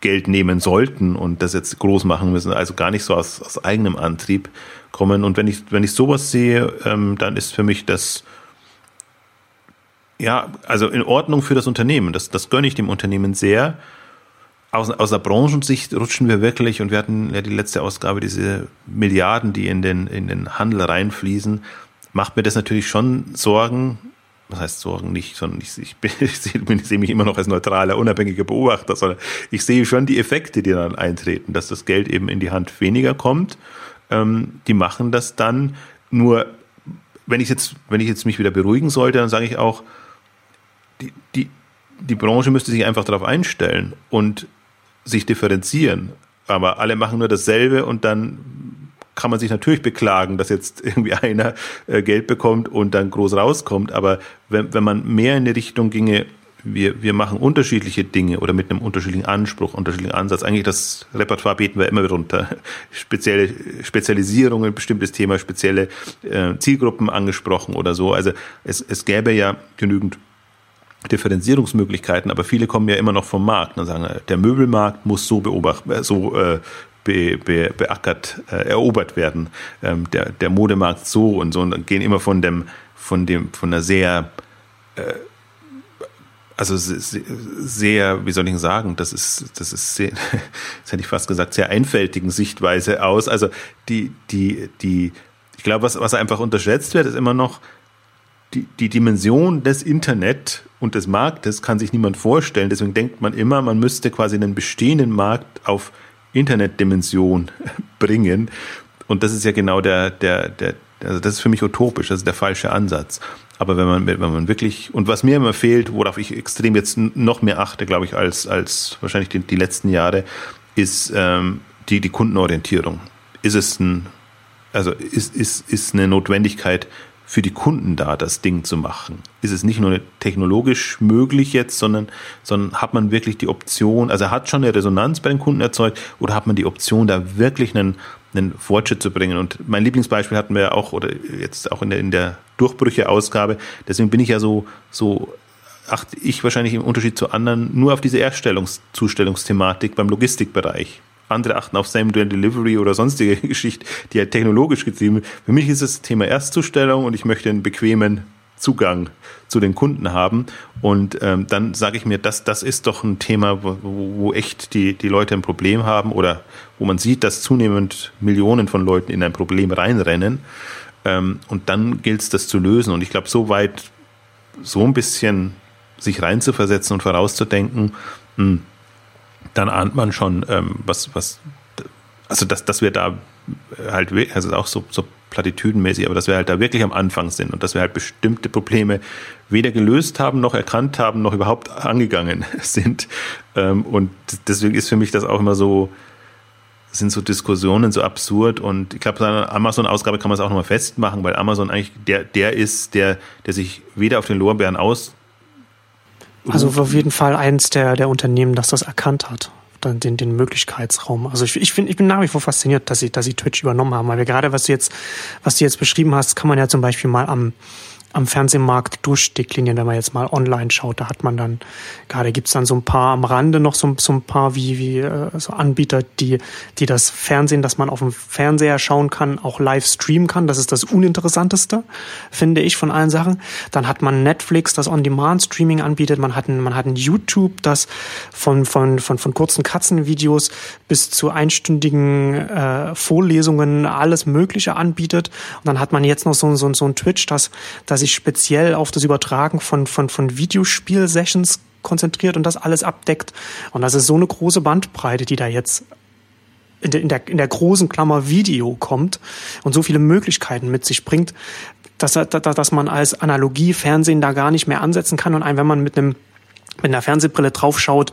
Geld nehmen sollten und das jetzt groß machen müssen, also gar nicht so aus, aus eigenem Antrieb kommen. Und wenn ich, wenn ich sowas sehe, ähm, dann ist für mich das ja, also in Ordnung für das Unternehmen. Das, das gönne ich dem Unternehmen sehr. Aus, aus der Branchensicht rutschen wir wirklich, und wir hatten ja die letzte Ausgabe, diese Milliarden, die in den, in den Handel reinfließen, macht mir das natürlich schon Sorgen, was heißt Sorgen? Nicht, sondern ich, ich, ich, sehe, ich sehe mich immer noch als neutraler, unabhängiger Beobachter, sondern ich sehe schon die Effekte, die dann eintreten, dass das Geld eben in die Hand weniger kommt. Ähm, die machen das dann. Nur, wenn ich jetzt, wenn ich jetzt mich wieder beruhigen sollte, dann sage ich auch, die, die, die Branche müsste sich einfach darauf einstellen. Und sich differenzieren. Aber alle machen nur dasselbe und dann kann man sich natürlich beklagen, dass jetzt irgendwie einer äh, Geld bekommt und dann groß rauskommt. Aber wenn, wenn man mehr in die Richtung ginge, wir, wir machen unterschiedliche Dinge oder mit einem unterschiedlichen Anspruch, unterschiedlichen Ansatz. Eigentlich das Repertoire beten wir immer wieder runter. Spezielle Spezialisierungen, bestimmtes Thema, spezielle äh, Zielgruppen angesprochen oder so. Also es, es gäbe ja genügend Differenzierungsmöglichkeiten, aber viele kommen ja immer noch vom Markt und sagen, der Möbelmarkt muss so beobachten, äh, so äh, be, be, beackert, äh, erobert werden. Ähm, der, der Modemarkt so und so und gehen immer von dem, von dem, von einer sehr äh, also sehr, wie soll ich sagen, das ist, das ist sehr, das hätte ich fast gesagt, sehr einfältigen Sichtweise aus. Also die, die, die, ich glaube, was, was einfach unterschätzt wird, ist immer noch die, die Dimension des Internet und des Marktes kann sich niemand vorstellen. Deswegen denkt man immer, man müsste quasi einen bestehenden Markt auf Internetdimension bringen. Und das ist ja genau der, der, der, also das ist für mich utopisch, das ist der falsche Ansatz. Aber wenn man, wenn man wirklich, und was mir immer fehlt, worauf ich extrem jetzt noch mehr achte, glaube ich, als, als wahrscheinlich die, die letzten Jahre, ist ähm, die, die Kundenorientierung. Ist es ein, also ist, ist, ist eine Notwendigkeit für die Kunden da, das Ding zu machen? Ist es nicht nur technologisch möglich jetzt, sondern, sondern hat man wirklich die Option, also hat schon eine Resonanz bei den Kunden erzeugt oder hat man die Option, da wirklich einen, einen Fortschritt zu bringen? Und mein Lieblingsbeispiel hatten wir ja auch, oder jetzt auch in der, in der Durchbrüche-Ausgabe, deswegen bin ich ja so, so achte ich wahrscheinlich im Unterschied zu anderen nur auf diese Erstellungszustellungsthematik beim Logistikbereich andere achten auf Same-Day-Delivery oder sonstige Geschichte, die halt technologisch getrieben Für mich ist das Thema Erstzustellung und ich möchte einen bequemen Zugang zu den Kunden haben. Und ähm, dann sage ich mir, das, das ist doch ein Thema, wo, wo echt die, die Leute ein Problem haben oder wo man sieht, dass zunehmend Millionen von Leuten in ein Problem reinrennen. Ähm, und dann gilt es, das zu lösen. Und ich glaube, so weit, so ein bisschen sich reinzuversetzen und vorauszudenken, mh, hm, dann ahnt man schon, ähm, was, was, also dass, dass wir da halt, also auch so, so platitüdenmäßig, aber dass wir halt da wirklich am Anfang sind und dass wir halt bestimmte Probleme weder gelöst haben, noch erkannt haben, noch überhaupt angegangen sind. Ähm, und deswegen ist für mich das auch immer so, sind so Diskussionen so absurd und ich glaube, bei Amazon-Ausgabe kann man es auch nochmal festmachen, weil Amazon eigentlich der, der ist, der, der sich weder auf den Lorbeeren aus also auf jeden Fall eins der, der Unternehmen, das das erkannt hat, dann den, den Möglichkeitsraum. Also ich, ich, find, ich bin nach wie vor fasziniert, dass sie, dass sie Twitch übernommen haben, weil wir gerade, was du jetzt, was du jetzt beschrieben hast, kann man ja zum Beispiel mal am am Fernsehmarkt Durchsticklinien, wenn man jetzt mal online schaut, da hat man dann, gerade gibt's dann so ein paar am Rande noch so, so ein paar wie, wie äh, so Anbieter, die, die das Fernsehen, das man auf dem Fernseher schauen kann, auch live streamen kann. Das ist das Uninteressanteste, finde ich, von allen Sachen. Dann hat man Netflix, das On-Demand-Streaming anbietet. Man hat ein, man hat ein YouTube, das von, von, von, von kurzen Katzenvideos bis zu einstündigen äh, Vorlesungen alles Mögliche anbietet. Und dann hat man jetzt noch so, so, so ein Twitch, das, das sich speziell auf das Übertragen von, von, von Videospiel-Sessions konzentriert und das alles abdeckt. Und das ist so eine große Bandbreite, die da jetzt in der, in der, in der großen Klammer Video kommt und so viele Möglichkeiten mit sich bringt, dass, dass man als Analogie Fernsehen da gar nicht mehr ansetzen kann und ein, wenn man mit einem mit einer Fernsehbrille draufschaut,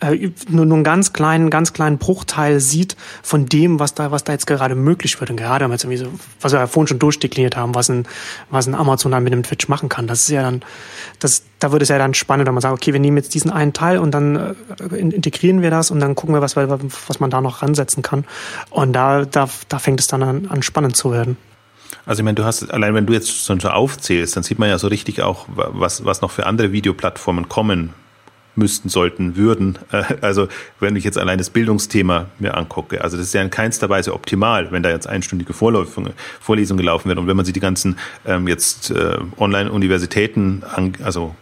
äh, nur, nur einen ganz kleinen, ganz kleinen Bruchteil sieht von dem, was da, was da jetzt gerade möglich wird. Und gerade haben wir so, was wir ja vorhin schon durchdekliniert haben, was ein, was ein Amazon dann mit dem Twitch machen kann. Das ist ja dann, das, da wird es ja dann spannend, wenn man sagt, okay, wir nehmen jetzt diesen einen Teil und dann äh, integrieren wir das und dann gucken wir, was, was man da noch ransetzen kann. Und da, da, da fängt es dann an, an spannend zu werden. Also ich meine, du hast, allein wenn du jetzt so aufzählst, dann sieht man ja so richtig auch, was, was noch für andere Videoplattformen kommen müssten, sollten, würden. Äh, also wenn ich jetzt allein das Bildungsthema mir angucke, also das ist ja in keinster Weise optimal, wenn da jetzt einstündige Vorlesungen gelaufen werden und wenn man sich die ganzen ähm, jetzt äh, Online-Universitäten, also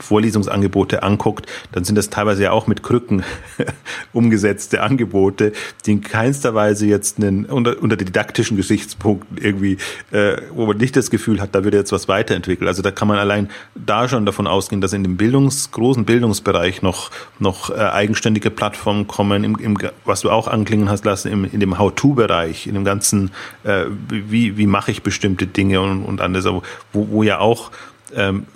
Vorlesungsangebote anguckt, dann sind das teilweise ja auch mit Krücken umgesetzte Angebote, die in keinster Weise jetzt einen, unter, unter didaktischen Gesichtspunkten irgendwie, äh, wo man nicht das Gefühl hat, da wird jetzt was weiterentwickelt. Also da kann man allein da schon davon ausgehen, dass in dem Bildungs, großen Bildungsbereich noch, noch äh, eigenständige Plattformen kommen, im, im, was du auch anklingen hast lassen, im, in dem How-To-Bereich, in dem ganzen, äh, wie, wie mache ich bestimmte Dinge und, und anderes, wo, wo ja auch ähm,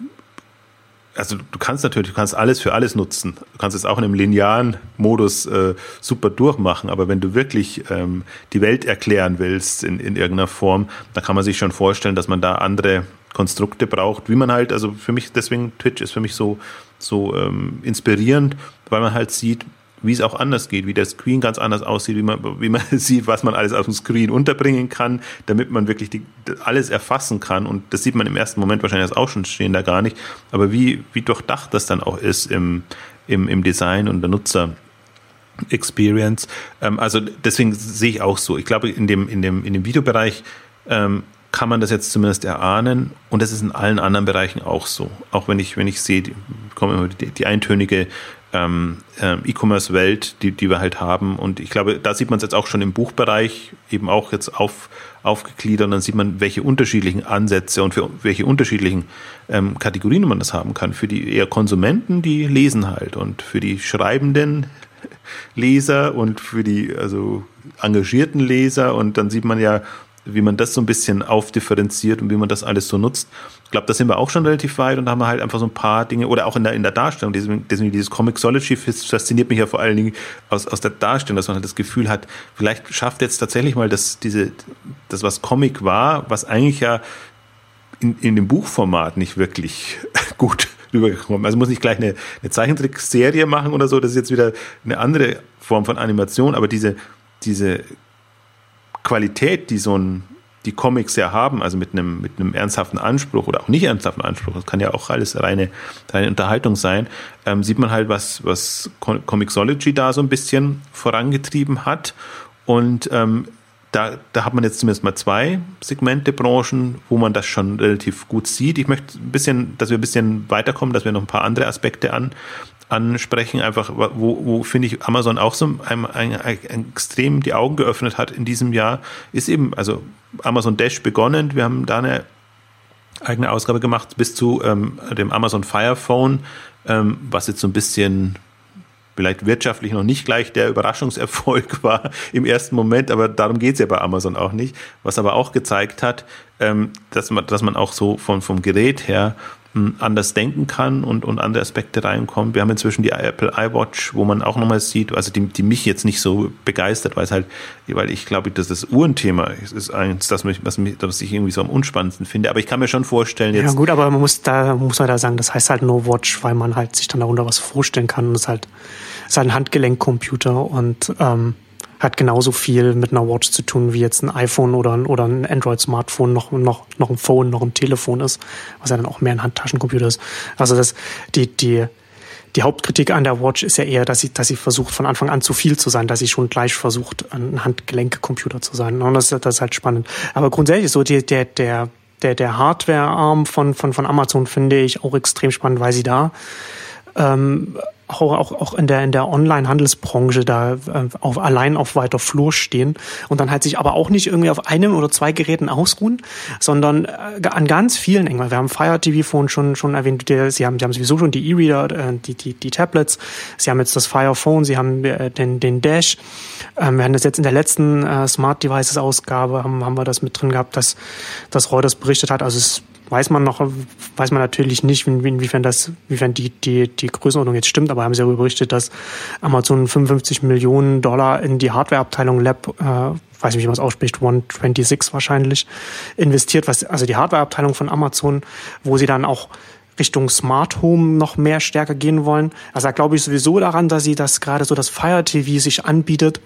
also du kannst natürlich, du kannst alles für alles nutzen. Du kannst es auch in einem linearen Modus äh, super durchmachen, aber wenn du wirklich ähm, die Welt erklären willst in, in irgendeiner Form, dann kann man sich schon vorstellen, dass man da andere Konstrukte braucht, wie man halt, also für mich, deswegen Twitch ist für mich so, so ähm, inspirierend, weil man halt sieht, wie es auch anders geht, wie der Screen ganz anders aussieht, wie man, wie man sieht, was man alles auf dem Screen unterbringen kann, damit man wirklich die, alles erfassen kann. Und das sieht man im ersten Moment wahrscheinlich auch schon stehen da gar nicht. Aber wie, wie durchdacht das dann auch ist im, im, im Design und der Nutzer. Experience. Ähm, also deswegen sehe ich auch so. Ich glaube, in dem, in dem, in dem Videobereich ähm, kann man das jetzt zumindest erahnen. Und das ist in allen anderen Bereichen auch so. Auch wenn ich, wenn ich sehe, die, die eintönige ähm, ähm, E-Commerce-Welt, die, die wir halt haben. Und ich glaube, da sieht man es jetzt auch schon im Buchbereich eben auch jetzt auf, aufgegliedert. Und dann sieht man, welche unterschiedlichen Ansätze und für welche unterschiedlichen ähm, Kategorien man das haben kann. Für die eher Konsumenten, die lesen halt. Und für die schreibenden Leser und für die also engagierten Leser. Und dann sieht man ja, wie man das so ein bisschen aufdifferenziert und wie man das alles so nutzt. Ich glaube, da sind wir auch schon relativ weit und da haben wir halt einfach so ein paar Dinge, oder auch in der, in der Darstellung, deswegen, deswegen dieses Comixology fasziniert mich ja vor allen Dingen aus, aus der Darstellung, dass man halt das Gefühl hat, vielleicht schafft jetzt tatsächlich mal das, diese, das, was Comic war, was eigentlich ja in, in dem Buchformat nicht wirklich gut rübergekommen. Also muss nicht gleich eine, eine Zeichentrickserie machen oder so, das ist jetzt wieder eine andere Form von Animation, aber diese, diese Qualität, die so ein, die Comics ja haben, also mit einem, mit einem ernsthaften Anspruch oder auch nicht ernsthaften Anspruch, das kann ja auch alles reine, reine Unterhaltung sein, ähm, sieht man halt, was, was Comixology da so ein bisschen vorangetrieben hat. Und ähm, da, da hat man jetzt zumindest mal zwei Segmente, Branchen, wo man das schon relativ gut sieht. Ich möchte ein bisschen, dass wir ein bisschen weiterkommen, dass wir noch ein paar andere Aspekte an, ansprechen, einfach wo, wo finde ich Amazon auch so ein, ein, ein, extrem die Augen geöffnet hat in diesem Jahr, ist eben, also Amazon Dash begonnen, wir haben da eine eigene Ausgabe gemacht bis zu ähm, dem Amazon Fire Phone, ähm, was jetzt so ein bisschen vielleicht wirtschaftlich noch nicht gleich der Überraschungserfolg war im ersten Moment, aber darum geht es ja bei Amazon auch nicht. Was aber auch gezeigt hat, ähm, dass man, dass man auch so von, vom Gerät her anders denken kann und, und andere Aspekte reinkommen. Wir haben inzwischen die Apple iWatch, wo man auch nochmal sieht, also die, die mich jetzt nicht so begeistert, weil es halt, weil ich glaube, dass das Uhrenthema ist, ist eins, das mich, was, mich, was ich irgendwie so am unspannendsten finde. Aber ich kann mir schon vorstellen jetzt. Ja gut, aber man muss da, muss man da sagen, das heißt halt No Watch, weil man halt sich dann darunter was vorstellen kann und es halt, es ist halt ein Handgelenkcomputer und ähm, hat genauso viel mit einer Watch zu tun, wie jetzt ein iPhone oder ein, oder ein Android-Smartphone noch, noch, noch ein Phone, noch ein Telefon ist, was ja dann auch mehr ein Handtaschencomputer ist. Also das, die, die, die Hauptkritik an der Watch ist ja eher, dass sie, dass sie versucht, von Anfang an zu viel zu sein, dass sie schon gleich versucht, ein Handgelenkcomputer zu sein. Und das, das ist halt spannend. Aber grundsätzlich so die, der, der, der, der Hardware-Arm von, von, von Amazon finde ich auch extrem spannend, weil sie da ähm, auch, auch, auch in der, in der Online-Handelsbranche da äh, auf, allein auf weiter Flur stehen und dann halt sich aber auch nicht irgendwie auf einem oder zwei Geräten ausruhen, sondern äh, an ganz vielen Engeln. Wir haben Fire TV Phone schon, schon erwähnt, die, sie haben, sie haben sowieso schon die E-Reader, äh, die, die, die Tablets, sie haben jetzt das Fire Phone, sie haben äh, den, den Dash. Ähm, wir haben das jetzt in der letzten äh, Smart Devices Ausgabe, haben, haben wir das mit drin gehabt, dass, dass Reuters berichtet hat. Also es weiß man noch, weiß man natürlich nicht, inwiefern das, inwiefern die, die, die Größenordnung jetzt stimmt, aber haben sie ja berichtet, dass Amazon 55 Millionen Dollar in die Hardwareabteilung Lab, äh, weiß nicht, wie man es ausspricht, 126 wahrscheinlich, investiert, was, also die Hardwareabteilung von Amazon, wo sie dann auch Richtung Smart Home noch mehr stärker gehen wollen. Also da glaube ich sowieso daran, dass sie das gerade so das Fire TV sich anbietet,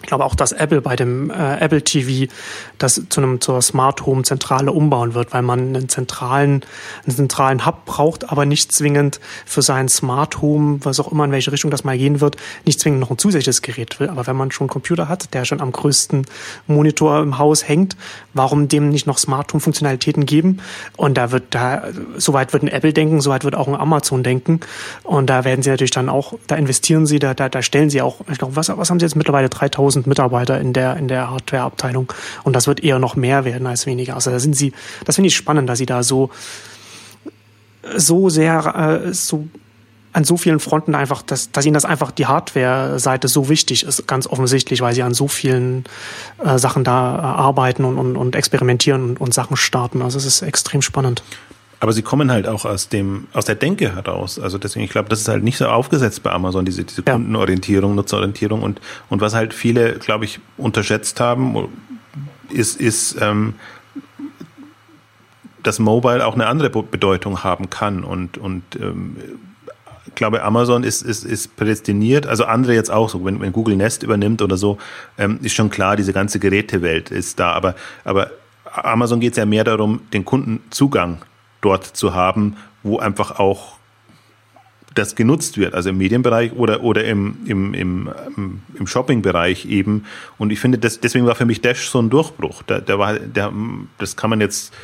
ich glaube auch, dass Apple bei dem äh, Apple TV das zu einem zur Smart Home Zentrale umbauen wird, weil man einen zentralen einen zentralen Hub braucht, aber nicht zwingend für sein Smart Home, was auch immer in welche Richtung das mal gehen wird, nicht zwingend noch ein zusätzliches Gerät will. Aber wenn man schon einen Computer hat, der schon am größten Monitor im Haus hängt, warum dem nicht noch Smart Home Funktionalitäten geben? Und da wird da soweit wird ein Apple denken, soweit wird auch ein Amazon denken. Und da werden sie natürlich dann auch, da investieren sie, da da, da stellen sie auch, ich glaube, was was haben sie jetzt mittlerweile 3000 1000 Mitarbeiter in der, in der Hardware-Abteilung. Und das wird eher noch mehr werden als weniger. Also da sind sie, das finde ich spannend, dass sie da so, so sehr, äh, so an so vielen Fronten einfach, dass, dass ihnen das einfach die Hardware-Seite so wichtig ist, ganz offensichtlich, weil sie an so vielen äh, Sachen da äh, arbeiten und, und, und experimentieren und, und Sachen starten. Also es ist extrem spannend. Aber sie kommen halt auch aus dem, aus der Denke heraus. Also deswegen, ich glaube, das ist halt nicht so aufgesetzt bei Amazon, diese, diese ja. Kundenorientierung, Nutzerorientierung und, und was halt viele, glaube ich, unterschätzt haben, ist, ist, ähm, dass Mobile auch eine andere Bedeutung haben kann und, und ähm, ich glaube, Amazon ist, ist, ist prädestiniert, also andere jetzt auch so, wenn, wenn Google Nest übernimmt oder so, ähm, ist schon klar, diese ganze Gerätewelt ist da, aber, aber Amazon geht es ja mehr darum, den Kundenzugang dort zu haben, wo einfach auch das genutzt wird, also im Medienbereich oder, oder im, im, im, im Shopping-Bereich eben. Und ich finde, das, deswegen war für mich Dash so ein Durchbruch. Der, der war, der, das kann man jetzt,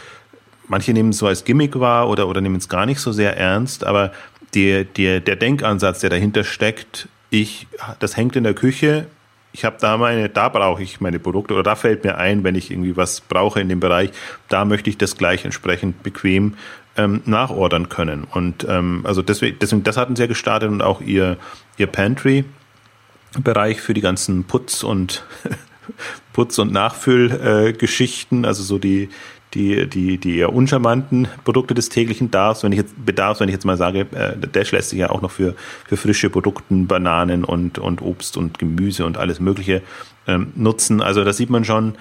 manche nehmen es so als Gimmick wahr oder, oder nehmen es gar nicht so sehr ernst, aber der, der, der Denkansatz, der dahinter steckt, ich, das hängt in der Küche, ich habe da meine, da brauche ich meine Produkte oder da fällt mir ein, wenn ich irgendwie was brauche in dem Bereich, da möchte ich das gleich entsprechend bequem ähm, nachordern können. Und ähm, also deswegen, deswegen, das hatten sie ja gestartet und auch ihr, ihr Pantry-Bereich für die ganzen Putz- und Putz- und Nachfüllgeschichten, äh, also so die, die, die, die eher uncharmanten Produkte des täglichen Bedarfs, wenn ich jetzt Bedarfs, wenn ich jetzt mal sage, äh, Dash lässt sich ja auch noch für, für frische Produkten, Bananen und, und Obst und Gemüse und alles Mögliche ähm, nutzen. Also da sieht man schon,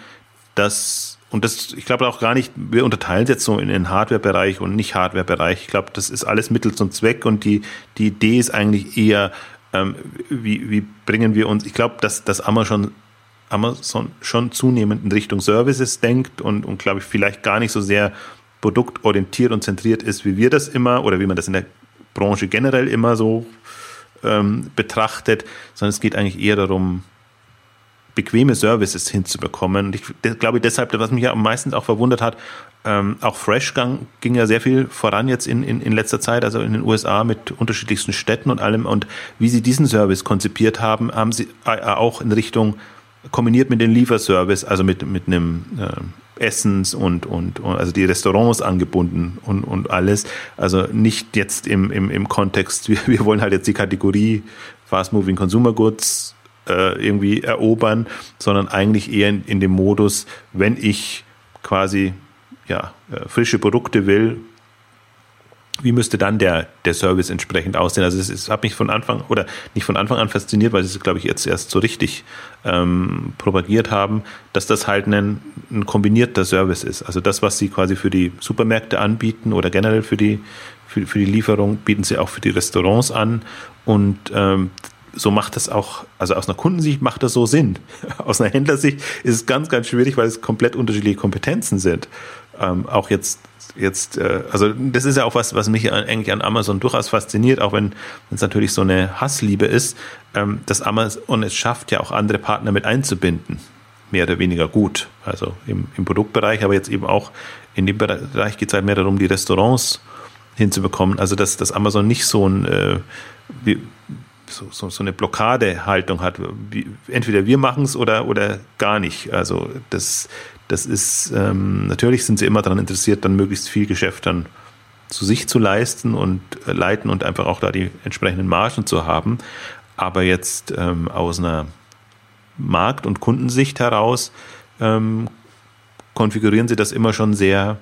dass und das, ich glaube auch gar nicht, wir unterteilen es jetzt so in den Hardware-Bereich und nicht Hardware-Bereich. Ich glaube, das ist alles Mittel zum Zweck und die, die Idee ist eigentlich eher, ähm, wie, wie bringen wir uns, ich glaube, dass, dass Amazon Amazon schon zunehmend in Richtung Services denkt und, und glaube ich, vielleicht gar nicht so sehr produktorientiert und zentriert ist, wie wir das immer oder wie man das in der Branche generell immer so ähm, betrachtet, sondern es geht eigentlich eher darum, bequeme Services hinzubekommen. Und ich glaube deshalb, was mich ja am meisten auch verwundert hat, ähm, auch Freshgang ging ja sehr viel voran jetzt in, in, in letzter Zeit, also in den USA mit unterschiedlichsten Städten und allem. Und wie sie diesen Service konzipiert haben, haben sie äh, auch in Richtung kombiniert mit dem Lieferservice, also mit, mit einem äh, Essens und, und, und, also die Restaurants angebunden und, und alles. Also nicht jetzt im, im, im Kontext, wir, wir wollen halt jetzt die Kategorie Fast Moving Consumer Goods äh, irgendwie erobern, sondern eigentlich eher in, in dem Modus, wenn ich quasi ja, äh, frische Produkte will, wie müsste dann der, der Service entsprechend aussehen? Also es, es hat mich von Anfang oder nicht von Anfang an fasziniert, weil sie es, glaube ich, jetzt erst so richtig ähm, propagiert haben, dass das halt ein, ein kombinierter Service ist. Also das, was sie quasi für die Supermärkte anbieten oder generell für die, für, für die Lieferung, bieten sie auch für die Restaurants an. Und ähm, so macht das auch, also aus einer Kundensicht macht das so Sinn. Aus einer Händlersicht ist es ganz, ganz schwierig, weil es komplett unterschiedliche Kompetenzen sind. Ähm, auch jetzt jetzt, äh, also das ist ja auch was, was mich eigentlich an Amazon durchaus fasziniert, auch wenn es natürlich so eine Hassliebe ist, ähm, dass Amazon es schafft, ja auch andere Partner mit einzubinden. Mehr oder weniger gut. Also im, im Produktbereich, aber jetzt eben auch in dem Bereich geht es halt mehr darum, die Restaurants hinzubekommen. Also dass, dass Amazon nicht so ein äh, wie, so, so, so eine Blockadehaltung hat. Entweder wir machen es oder, oder gar nicht. Also das, das ist, ähm, natürlich sind sie immer daran interessiert, dann möglichst viel Geschäft dann zu sich zu leisten und äh, leiten und einfach auch da die entsprechenden Margen zu haben. Aber jetzt ähm, aus einer Markt- und Kundensicht heraus ähm, konfigurieren sie das immer schon sehr,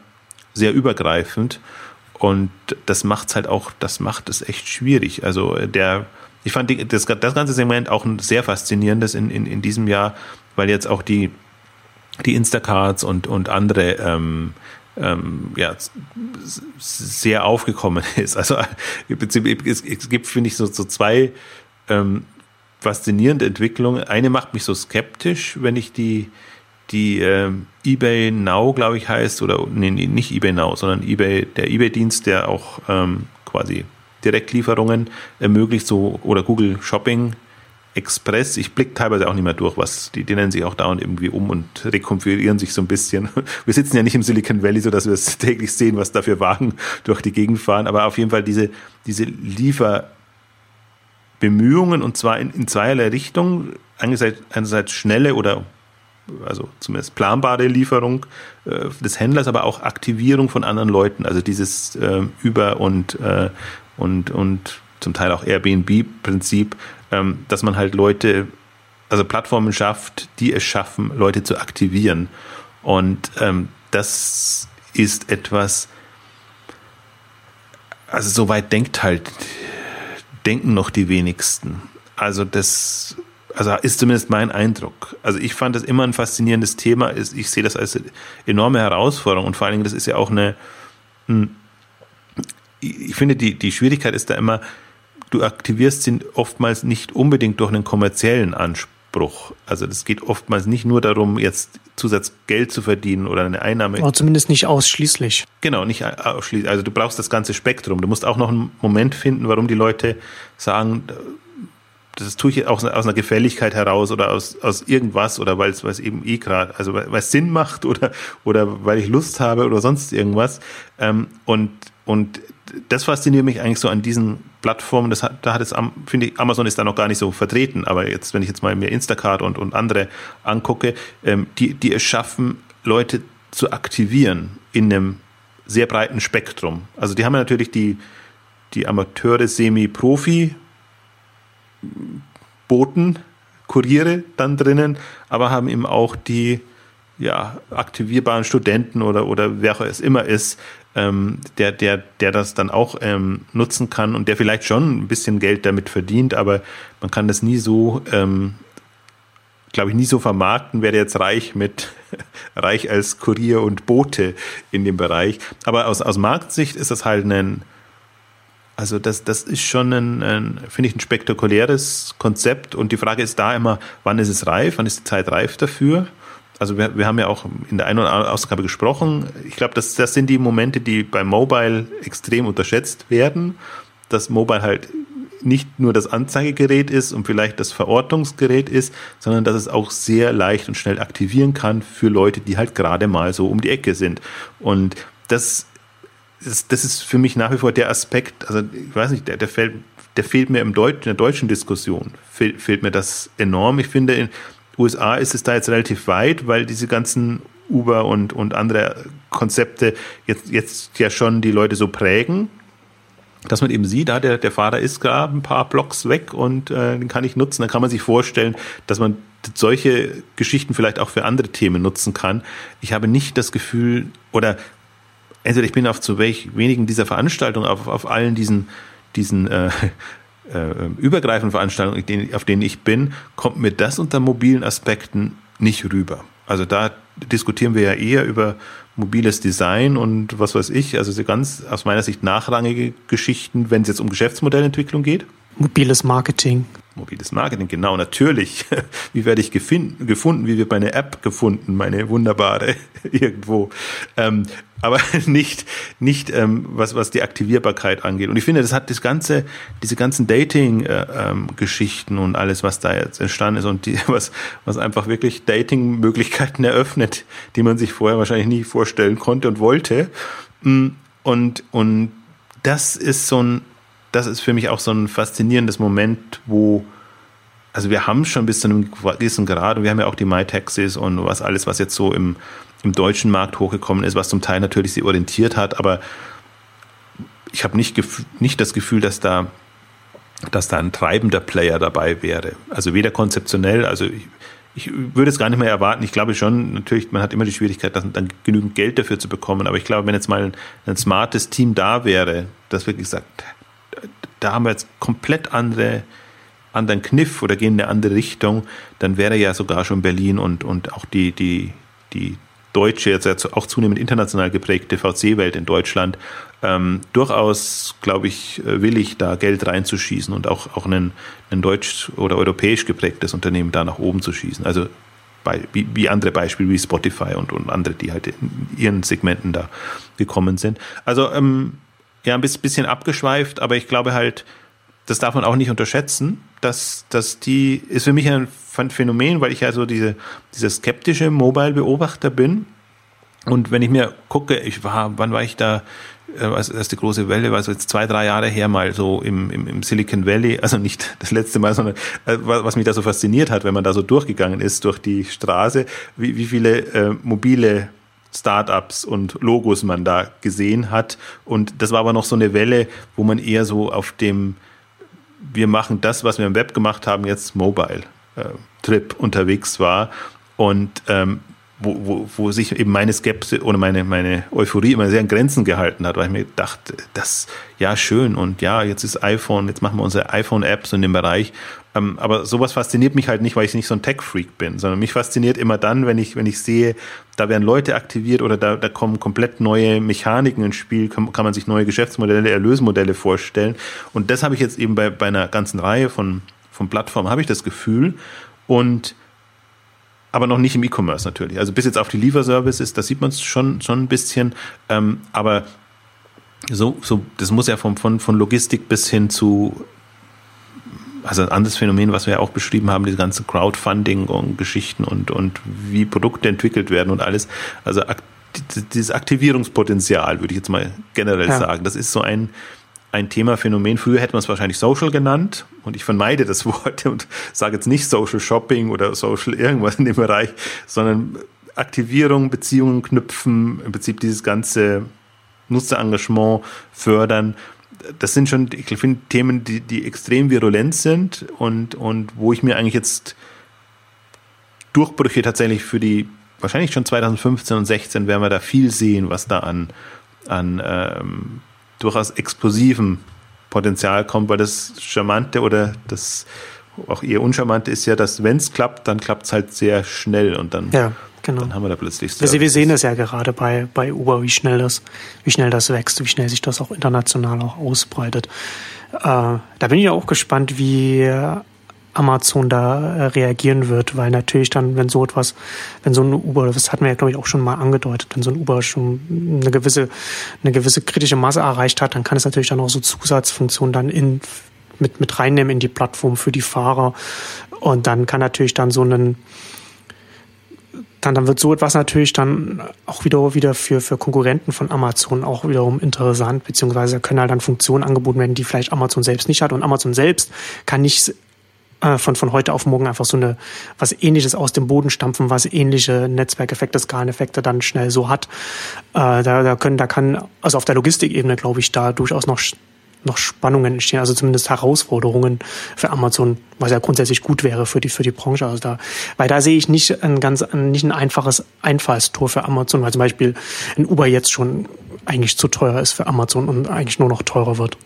sehr übergreifend. Und das macht es halt auch, das macht es echt schwierig. Also der, ich fand die, das, das ganze Segment auch ein sehr faszinierendes in, in, in diesem Jahr, weil jetzt auch die die Instacards und, und andere ähm, ähm, ja, sehr aufgekommen ist. Also es, gibt, finde ich, so, so zwei ähm, faszinierende Entwicklungen. Eine macht mich so skeptisch, wenn ich die, die ähm, eBay Now, glaube ich, heißt, oder nee, nicht eBay Now, sondern eBay, der eBay-Dienst, der auch ähm, quasi Direktlieferungen ermöglicht, so oder Google Shopping Express, ich blicke teilweise auch nicht mehr durch, was, die, die nennen sich auch dauernd irgendwie um und rekonfigurieren sich so ein bisschen. Wir sitzen ja nicht im Silicon Valley, so dass wir es täglich sehen, was da für Wagen durch die Gegend fahren, aber auf jeden Fall diese, diese Lieferbemühungen und zwar in, in zweierlei Richtung, einerseits, einerseits schnelle oder also zumindest planbare Lieferung äh, des Händlers, aber auch Aktivierung von anderen Leuten, also dieses äh, Über- und, äh, und, und zum Teil auch Airbnb-Prinzip, ähm, dass man halt Leute, also Plattformen schafft, die es schaffen, Leute zu aktivieren. Und ähm, das ist etwas, also soweit denkt halt, denken noch die wenigsten. Also das, also ist zumindest mein Eindruck. Also ich fand das immer ein faszinierendes Thema. Ich sehe das als enorme Herausforderung und vor allen Dingen, das ist ja auch eine, hm, ich finde, die, die Schwierigkeit ist da immer, du aktivierst sie oftmals nicht unbedingt durch einen kommerziellen Anspruch. Also das geht oftmals nicht nur darum, jetzt Zusatzgeld zu verdienen oder eine Einnahme. Oder zumindest nicht ausschließlich. Genau, nicht ausschließlich. Also du brauchst das ganze Spektrum. Du musst auch noch einen Moment finden, warum die Leute sagen, das tue ich auch aus einer Gefälligkeit heraus oder aus, aus irgendwas oder weil es eben eh gerade, also weil es Sinn macht oder, oder weil ich Lust habe oder sonst irgendwas. Ähm, und, und das fasziniert mich eigentlich so an diesen Plattformen. Das hat, da hat es, finde ich, Amazon ist da noch gar nicht so vertreten. Aber jetzt, wenn ich jetzt mal mir Instacart und, und andere angucke, ähm, die, die es schaffen, Leute zu aktivieren in einem sehr breiten Spektrum. Also die haben ja natürlich die, die Amateure, Semi-Profi, Boten, Kuriere dann drinnen, aber haben eben auch die ja, aktivierbaren Studenten oder, oder wer auch es immer ist, ähm, der, der, der das dann auch ähm, nutzen kann und der vielleicht schon ein bisschen Geld damit verdient, aber man kann das nie so, ähm, glaube ich, nie so vermarkten, wer jetzt reich mit, reich als Kurier und Bote in dem Bereich. Aber aus, aus Marktsicht ist das halt ein, also das, das ist schon ein, ein finde ich, ein spektakuläres Konzept und die Frage ist da immer, wann ist es reif, wann ist die Zeit reif dafür? also wir, wir haben ja auch in der einen oder anderen Ausgabe gesprochen. Ich glaube, das, das sind die Momente, die beim Mobile extrem unterschätzt werden, dass Mobile halt nicht nur das Anzeigegerät ist und vielleicht das Verortungsgerät ist, sondern dass es auch sehr leicht und schnell aktivieren kann für Leute, die halt gerade mal so um die Ecke sind. Und das ist, das ist für mich nach wie vor der Aspekt, also ich weiß nicht, der, der fällt, der fehlt mir im Deut in der deutschen Diskussion, fehlt, fehlt mir das enorm. Ich finde, in, USA ist es da jetzt relativ weit, weil diese ganzen Uber und, und andere Konzepte jetzt, jetzt ja schon die Leute so prägen, dass man eben sieht, da der, der Fahrer ist gerade ein paar Blocks weg und äh, den kann ich nutzen. Dann kann man sich vorstellen, dass man solche Geschichten vielleicht auch für andere Themen nutzen kann. Ich habe nicht das Gefühl, oder entweder ich bin auf zu welch wenigen dieser Veranstaltungen, auf, auf allen diesen, diesen äh, äh, übergreifenden Veranstaltungen, auf denen ich bin, kommt mir das unter mobilen Aspekten nicht rüber. Also da diskutieren wir ja eher über mobiles Design und was weiß ich, also ganz aus meiner Sicht nachrangige Geschichten, wenn es jetzt um Geschäftsmodellentwicklung geht. Mobiles Marketing. Mobiles Marketing, genau, natürlich. Wie werde ich gefunden? Wie wird meine App gefunden? Meine wunderbare irgendwo. Ähm, aber nicht, nicht ähm, was, was die Aktivierbarkeit angeht. Und ich finde, das hat das ganze, diese ganzen Dating-Geschichten äh, ähm, und alles, was da jetzt entstanden ist und die, was, was einfach wirklich Dating-Möglichkeiten eröffnet, die man sich vorher wahrscheinlich nie vorstellen konnte und wollte. Mm, und, und das ist so ein, das ist für mich auch so ein faszinierendes Moment, wo, also wir haben schon bis zu einem gewissen Grad, und wir haben ja auch die MyTaxis und was alles, was jetzt so im, im deutschen Markt hochgekommen ist, was zum Teil natürlich sie orientiert hat, aber ich habe nicht, nicht das Gefühl, dass da, dass da ein treibender Player dabei wäre. Also weder konzeptionell, also ich, ich würde es gar nicht mehr erwarten. Ich glaube schon, natürlich, man hat immer die Schwierigkeit, dann, dann genügend Geld dafür zu bekommen. Aber ich glaube, wenn jetzt mal ein, ein smartes Team da wäre, das wirklich sagt, da haben wir jetzt komplett andere, anderen Kniff oder gehen in eine andere Richtung, dann wäre ja sogar schon Berlin und, und auch die, die, die deutsche, jetzt auch zunehmend international geprägte VC-Welt in Deutschland ähm, durchaus, glaube ich, willig, da Geld reinzuschießen und auch, auch ein, ein deutsch- oder europäisch geprägtes Unternehmen da nach oben zu schießen. Also bei, wie, wie andere Beispiele wie Spotify und, und andere, die halt in ihren Segmenten da gekommen sind. Also ähm, ja, ein bisschen abgeschweift, aber ich glaube halt, das darf man auch nicht unterschätzen, dass, dass die, ist für mich ein Phänomen, weil ich ja so diese, dieser skeptische Mobile-Beobachter bin. Und wenn ich mir gucke, ich war, wann war ich da, äh, als erste große Welle, war so jetzt zwei, drei Jahre her mal so im, im, im Silicon Valley, also nicht das letzte Mal, sondern äh, was mich da so fasziniert hat, wenn man da so durchgegangen ist durch die Straße, wie, wie viele äh, mobile Startups und Logos man da gesehen hat. Und das war aber noch so eine Welle, wo man eher so auf dem, wir machen das, was wir im Web gemacht haben, jetzt Mobile äh, Trip unterwegs war. Und ähm, wo, wo, wo sich eben meine Skepsis oder meine, meine Euphorie immer sehr an Grenzen gehalten hat, weil ich mir dachte, das, ja, schön und ja, jetzt ist iPhone, jetzt machen wir unsere iPhone-Apps in dem Bereich. Ähm, aber sowas fasziniert mich halt nicht, weil ich nicht so ein Tech-Freak bin, sondern mich fasziniert immer dann, wenn ich, wenn ich sehe, da werden Leute aktiviert oder da, da kommen komplett neue Mechaniken ins Spiel, kann, kann man sich neue Geschäftsmodelle, Erlösmodelle vorstellen. Und das habe ich jetzt eben bei, bei einer ganzen Reihe von, von Plattformen, habe ich das Gefühl. und aber noch nicht im E-Commerce natürlich. Also bis jetzt auf die Lieferservices, da sieht man es schon, schon ein bisschen, ähm, aber so, so, das muss ja von, von, von Logistik bis hin zu also ein anderes Phänomen, was wir ja auch beschrieben haben, diese ganzen Crowdfunding und Geschichten und, und wie Produkte entwickelt werden und alles. Also dieses Aktivierungspotenzial, würde ich jetzt mal generell ja. sagen. Das ist so ein, ein Thema, Phänomen. Früher hätte man es wahrscheinlich Social genannt und ich vermeide das Wort und sage jetzt nicht Social Shopping oder Social irgendwas in dem Bereich, sondern Aktivierung, Beziehungen knüpfen, im Prinzip dieses ganze Nutzerengagement fördern das sind schon, ich finde, Themen, die, die extrem virulent sind und, und wo ich mir eigentlich jetzt Durchbrüche tatsächlich für die, wahrscheinlich schon 2015 und 16 werden wir da viel sehen, was da an, an ähm, durchaus explosivem Potenzial kommt, weil das Charmante oder das auch eher Uncharmante ist ja, dass wenn es klappt, dann klappt es halt sehr schnell und dann ja. Genau. Dann haben wir da plötzlich Services. Wir sehen das ja gerade bei, bei Uber, wie schnell das, wie schnell das wächst, wie schnell sich das auch international auch ausbreitet. Äh, da bin ich auch gespannt, wie Amazon da äh, reagieren wird, weil natürlich dann, wenn so etwas, wenn so ein Uber, das hatten wir ja glaube ich auch schon mal angedeutet, wenn so ein Uber schon eine gewisse, eine gewisse kritische Masse erreicht hat, dann kann es natürlich dann auch so Zusatzfunktionen dann in, mit, mit reinnehmen in die Plattform für die Fahrer. Und dann kann natürlich dann so ein, dann, dann wird so etwas natürlich dann auch wieder, wieder für, für Konkurrenten von Amazon auch wiederum interessant, beziehungsweise können halt dann Funktionen angeboten werden, die vielleicht Amazon selbst nicht hat. Und Amazon selbst kann nicht äh, von, von heute auf morgen einfach so eine, was ähnliches aus dem Boden stampfen, was ähnliche Netzwerkeffekte, Skaleneffekte dann schnell so hat. Äh, da, da können, da kann, also auf der Logistikebene glaube ich, da durchaus noch noch Spannungen entstehen, also zumindest Herausforderungen für Amazon, was ja grundsätzlich gut wäre für die, für die Branche. Also da, weil da sehe ich nicht ein ganz, nicht ein einfaches Einfallstor für Amazon, weil zum Beispiel ein Uber jetzt schon eigentlich zu teuer ist für Amazon und eigentlich nur noch teurer wird.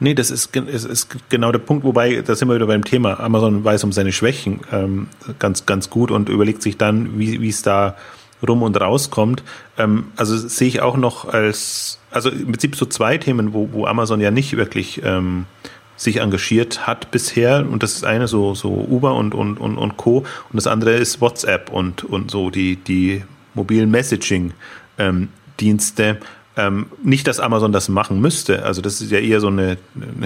Nee, das ist, ist, ist genau der Punkt, wobei, da sind wir wieder beim Thema. Amazon weiß um seine Schwächen ähm, ganz, ganz gut und überlegt sich dann, wie, es da rum und rauskommt. Ähm, also sehe ich auch noch als, also im Prinzip so zwei Themen, wo, wo Amazon ja nicht wirklich ähm, sich engagiert hat bisher. Und das ist eine so, so Uber und, und, und, und Co. Und das andere ist WhatsApp und, und so die, die mobilen Messaging-Dienste. Ähm, nicht, dass Amazon das machen müsste. Also das ist ja eher so eine,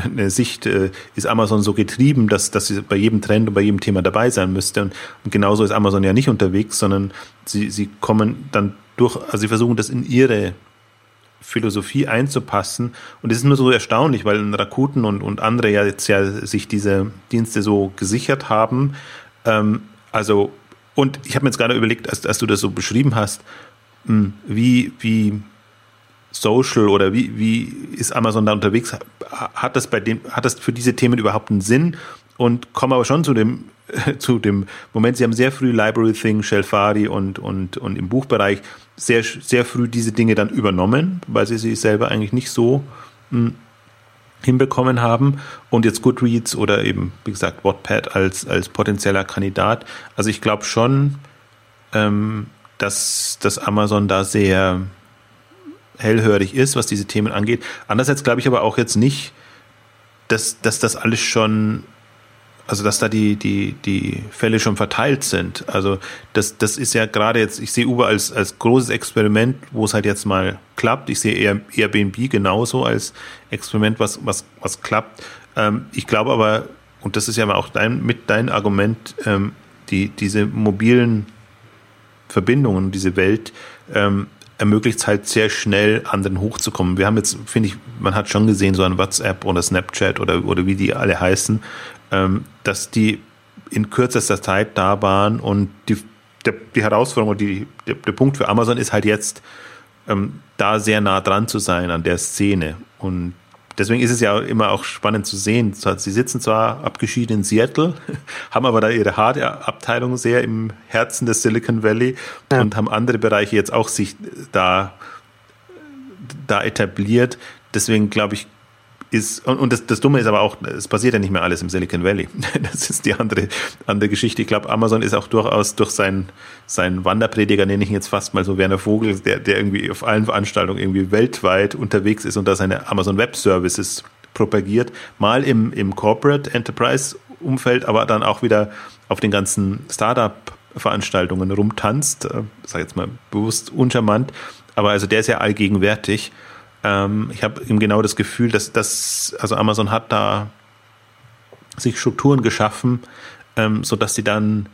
eine Sicht, äh, ist Amazon so getrieben, dass, dass sie bei jedem Trend und bei jedem Thema dabei sein müsste. Und, und genauso ist Amazon ja nicht unterwegs, sondern sie, sie kommen dann durch, also sie versuchen das in ihre Philosophie einzupassen. Und es ist nur so erstaunlich, weil Rakuten und, und andere ja jetzt ja sich diese Dienste so gesichert haben. Ähm, also, und ich habe mir jetzt gerade überlegt, als, als du das so beschrieben hast, hm, wie, wie Social oder wie, wie ist Amazon da unterwegs? Hat das bei dem, hat das für diese Themen überhaupt einen Sinn? Und kommen aber schon zu dem, zu dem Moment, Sie haben sehr früh Library Thing, Shelfari und, und, und im Buchbereich sehr, sehr früh diese Dinge dann übernommen, weil Sie sie selber eigentlich nicht so hm, hinbekommen haben. Und jetzt Goodreads oder eben, wie gesagt, Wattpad als, als potenzieller Kandidat. Also ich glaube schon, ähm, dass, dass Amazon da sehr, hellhörig ist, was diese Themen angeht. Andererseits glaube ich aber auch jetzt nicht, dass, dass das alles schon, also dass da die, die, die Fälle schon verteilt sind. Also das, das ist ja gerade jetzt, ich sehe Uber als, als großes Experiment, wo es halt jetzt mal klappt. Ich sehe Airbnb genauso als Experiment, was, was, was klappt. Ähm, ich glaube aber, und das ist ja auch dein, mit dein Argument, ähm, die, diese mobilen Verbindungen, diese Welt, ähm, ermöglicht es halt sehr schnell, anderen hochzukommen. Wir haben jetzt, finde ich, man hat schon gesehen, so ein WhatsApp oder Snapchat oder, oder wie die alle heißen, ähm, dass die in kürzester Zeit da waren und die, der, die Herausforderung und die, der, der Punkt für Amazon ist halt jetzt, ähm, da sehr nah dran zu sein an der Szene. Und deswegen ist es ja immer auch spannend zu sehen. Sie sitzen zwar abgeschieden in Seattle, haben aber da ihre Hardware-Abteilung sehr im Herzen des Silicon Valley ja. und haben andere Bereiche jetzt auch sich da, da etabliert. Deswegen glaube ich, ist, und, das, das Dumme ist aber auch, es passiert ja nicht mehr alles im Silicon Valley. Das ist die andere, andere Geschichte. Ich glaube, Amazon ist auch durchaus durch seinen, seinen Wanderprediger, nenne ich ihn jetzt fast mal so Werner Vogel, der, der irgendwie auf allen Veranstaltungen irgendwie weltweit unterwegs ist und da seine Amazon Web Services propagiert, mal im, im Corporate Enterprise Umfeld, aber dann auch wieder auf den ganzen Startup-Veranstaltungen rumtanzt, äh, sag jetzt mal bewusst uncharmant, aber also der ist ja allgegenwärtig. Ähm, ich habe eben genau das Gefühl, dass das, also Amazon hat da sich Strukturen geschaffen, ähm, sodass sie dann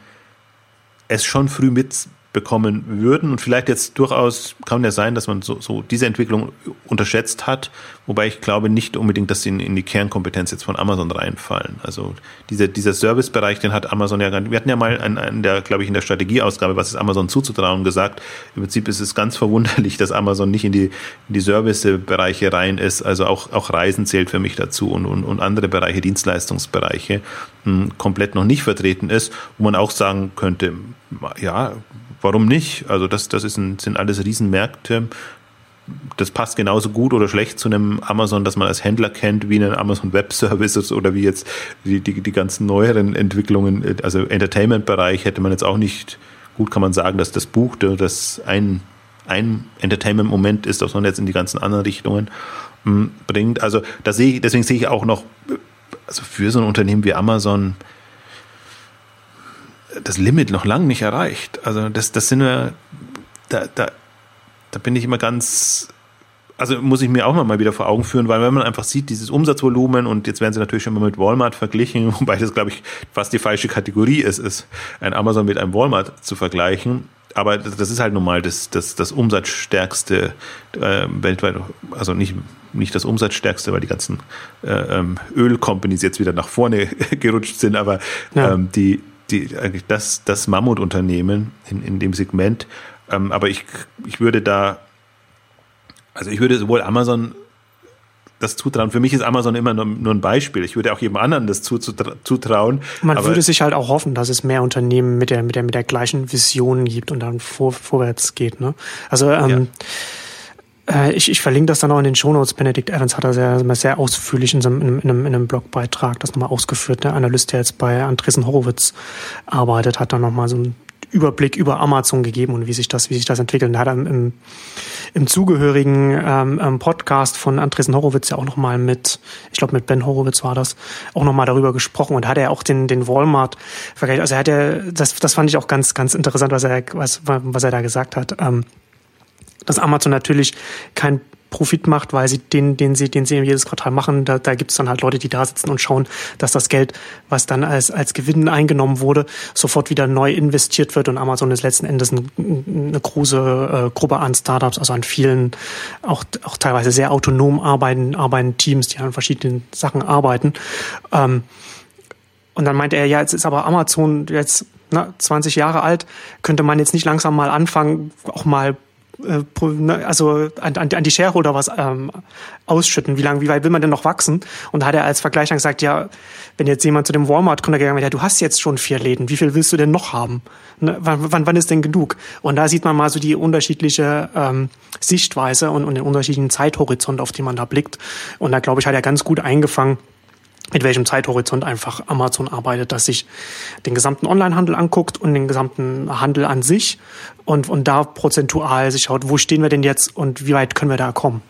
es schon früh mit bekommen würden. Und vielleicht jetzt durchaus kann ja sein, dass man so, so diese Entwicklung unterschätzt hat, wobei ich glaube nicht unbedingt, dass sie in, in die Kernkompetenz jetzt von Amazon reinfallen. Also dieser, dieser Servicebereich, den hat Amazon ja, wir hatten ja mal an, an der, glaube ich, in der Strategieausgabe, was ist Amazon zuzutrauen, gesagt. Im Prinzip ist es ganz verwunderlich, dass Amazon nicht in die, in die Servicebereiche rein ist. Also auch, auch Reisen zählt für mich dazu und, und, und andere Bereiche, Dienstleistungsbereiche, mh, hm, komplett noch nicht vertreten ist, wo man auch sagen könnte, ja, warum nicht? Also das, das ist ein, sind alles Riesenmärkte. Das passt genauso gut oder schlecht zu einem Amazon, das man als Händler kennt, wie einen Amazon Web Services oder wie jetzt die, die, die ganzen neueren Entwicklungen. Also Entertainment-Bereich hätte man jetzt auch nicht, gut kann man sagen, dass das Buch, das ein, ein Entertainment-Moment ist, das man jetzt in die ganzen anderen Richtungen hm, bringt. Also da sehe ich, deswegen sehe ich auch noch, also für so ein Unternehmen wie Amazon, das Limit noch lang nicht erreicht. Also das, das sind wir, da, da, da bin ich immer ganz, also muss ich mir auch mal wieder vor Augen führen, weil wenn man einfach sieht, dieses Umsatzvolumen und jetzt werden sie natürlich schon mal mit Walmart verglichen, wobei das glaube ich fast die falsche Kategorie ist, ist ein Amazon mit einem Walmart zu vergleichen. Aber das ist halt normal das, das, das umsatzstärkste äh, weltweit, also nicht, nicht das umsatzstärkste, weil die ganzen äh, ähm, Ölcompanies jetzt wieder nach vorne gerutscht sind, aber ja. ähm, die, die, eigentlich das, das Mammutunternehmen in, in dem Segment. Ähm, aber ich, ich würde da, also ich würde sowohl Amazon das zutrauen. Für mich ist Amazon immer nur, nur ein Beispiel. Ich würde auch jedem anderen das zutrauen. Man würde sich halt auch hoffen, dass es mehr Unternehmen mit der, mit der, mit der gleichen Vision gibt und dann vor, vorwärts geht. Ne? Also ähm, ja äh, ich, ich verlinke das dann auch in den Shownotes. Benedict Evans hat da sehr, sehr ausführlich in, einem, in, einem, in einem Blogbeitrag das nochmal ausgeführt. Der Analyst, der jetzt bei Andresen Horowitz arbeitet, hat dann nochmal so einen Überblick über Amazon gegeben und wie sich das, wie sich das entwickelt. Da hat er im, im zugehörigen ähm, ähm Podcast von Andresen Horowitz ja auch nochmal mit, ich glaube mit Ben Horowitz war das, auch nochmal darüber gesprochen und hat er auch den, den Walmart vergleicht. Also er hat ja, das, das fand ich auch ganz, ganz interessant, was er, was, was er da gesagt hat. Ähm, dass Amazon natürlich kein Profit macht, weil sie den, den sie, den sie jedes Quartal machen, da, da gibt es dann halt Leute, die da sitzen und schauen, dass das Geld, was dann als, als Gewinn eingenommen wurde, sofort wieder neu investiert wird und Amazon ist letzten Endes ein, eine große äh, Gruppe an Startups, also an vielen, auch, auch teilweise sehr autonom arbeiten, arbeiten Teams, die an verschiedenen Sachen arbeiten. Ähm, und dann meinte er, ja, jetzt ist aber Amazon jetzt na, 20 Jahre alt, könnte man jetzt nicht langsam mal anfangen, auch mal also an, an, die Shareholder was ähm, ausschütten. Wie lange, wie weit will man denn noch wachsen? Und da hat er als Vergleich dann gesagt, ja, wenn jetzt jemand zu dem Walmart-Kunde gegangen wäre, ja, du hast jetzt schon vier Läden, wie viel willst du denn noch haben? Ne, wann, wann, wann ist denn genug? Und da sieht man mal so die unterschiedliche ähm, Sichtweise und, und den unterschiedlichen Zeithorizont, auf den man da blickt. Und da glaube ich, hat er ganz gut eingefangen, mit welchem Zeithorizont einfach Amazon arbeitet, dass sich den gesamten Onlinehandel anguckt und den gesamten Handel an sich und, und da prozentual sich schaut, wo stehen wir denn jetzt und wie weit können wir da kommen.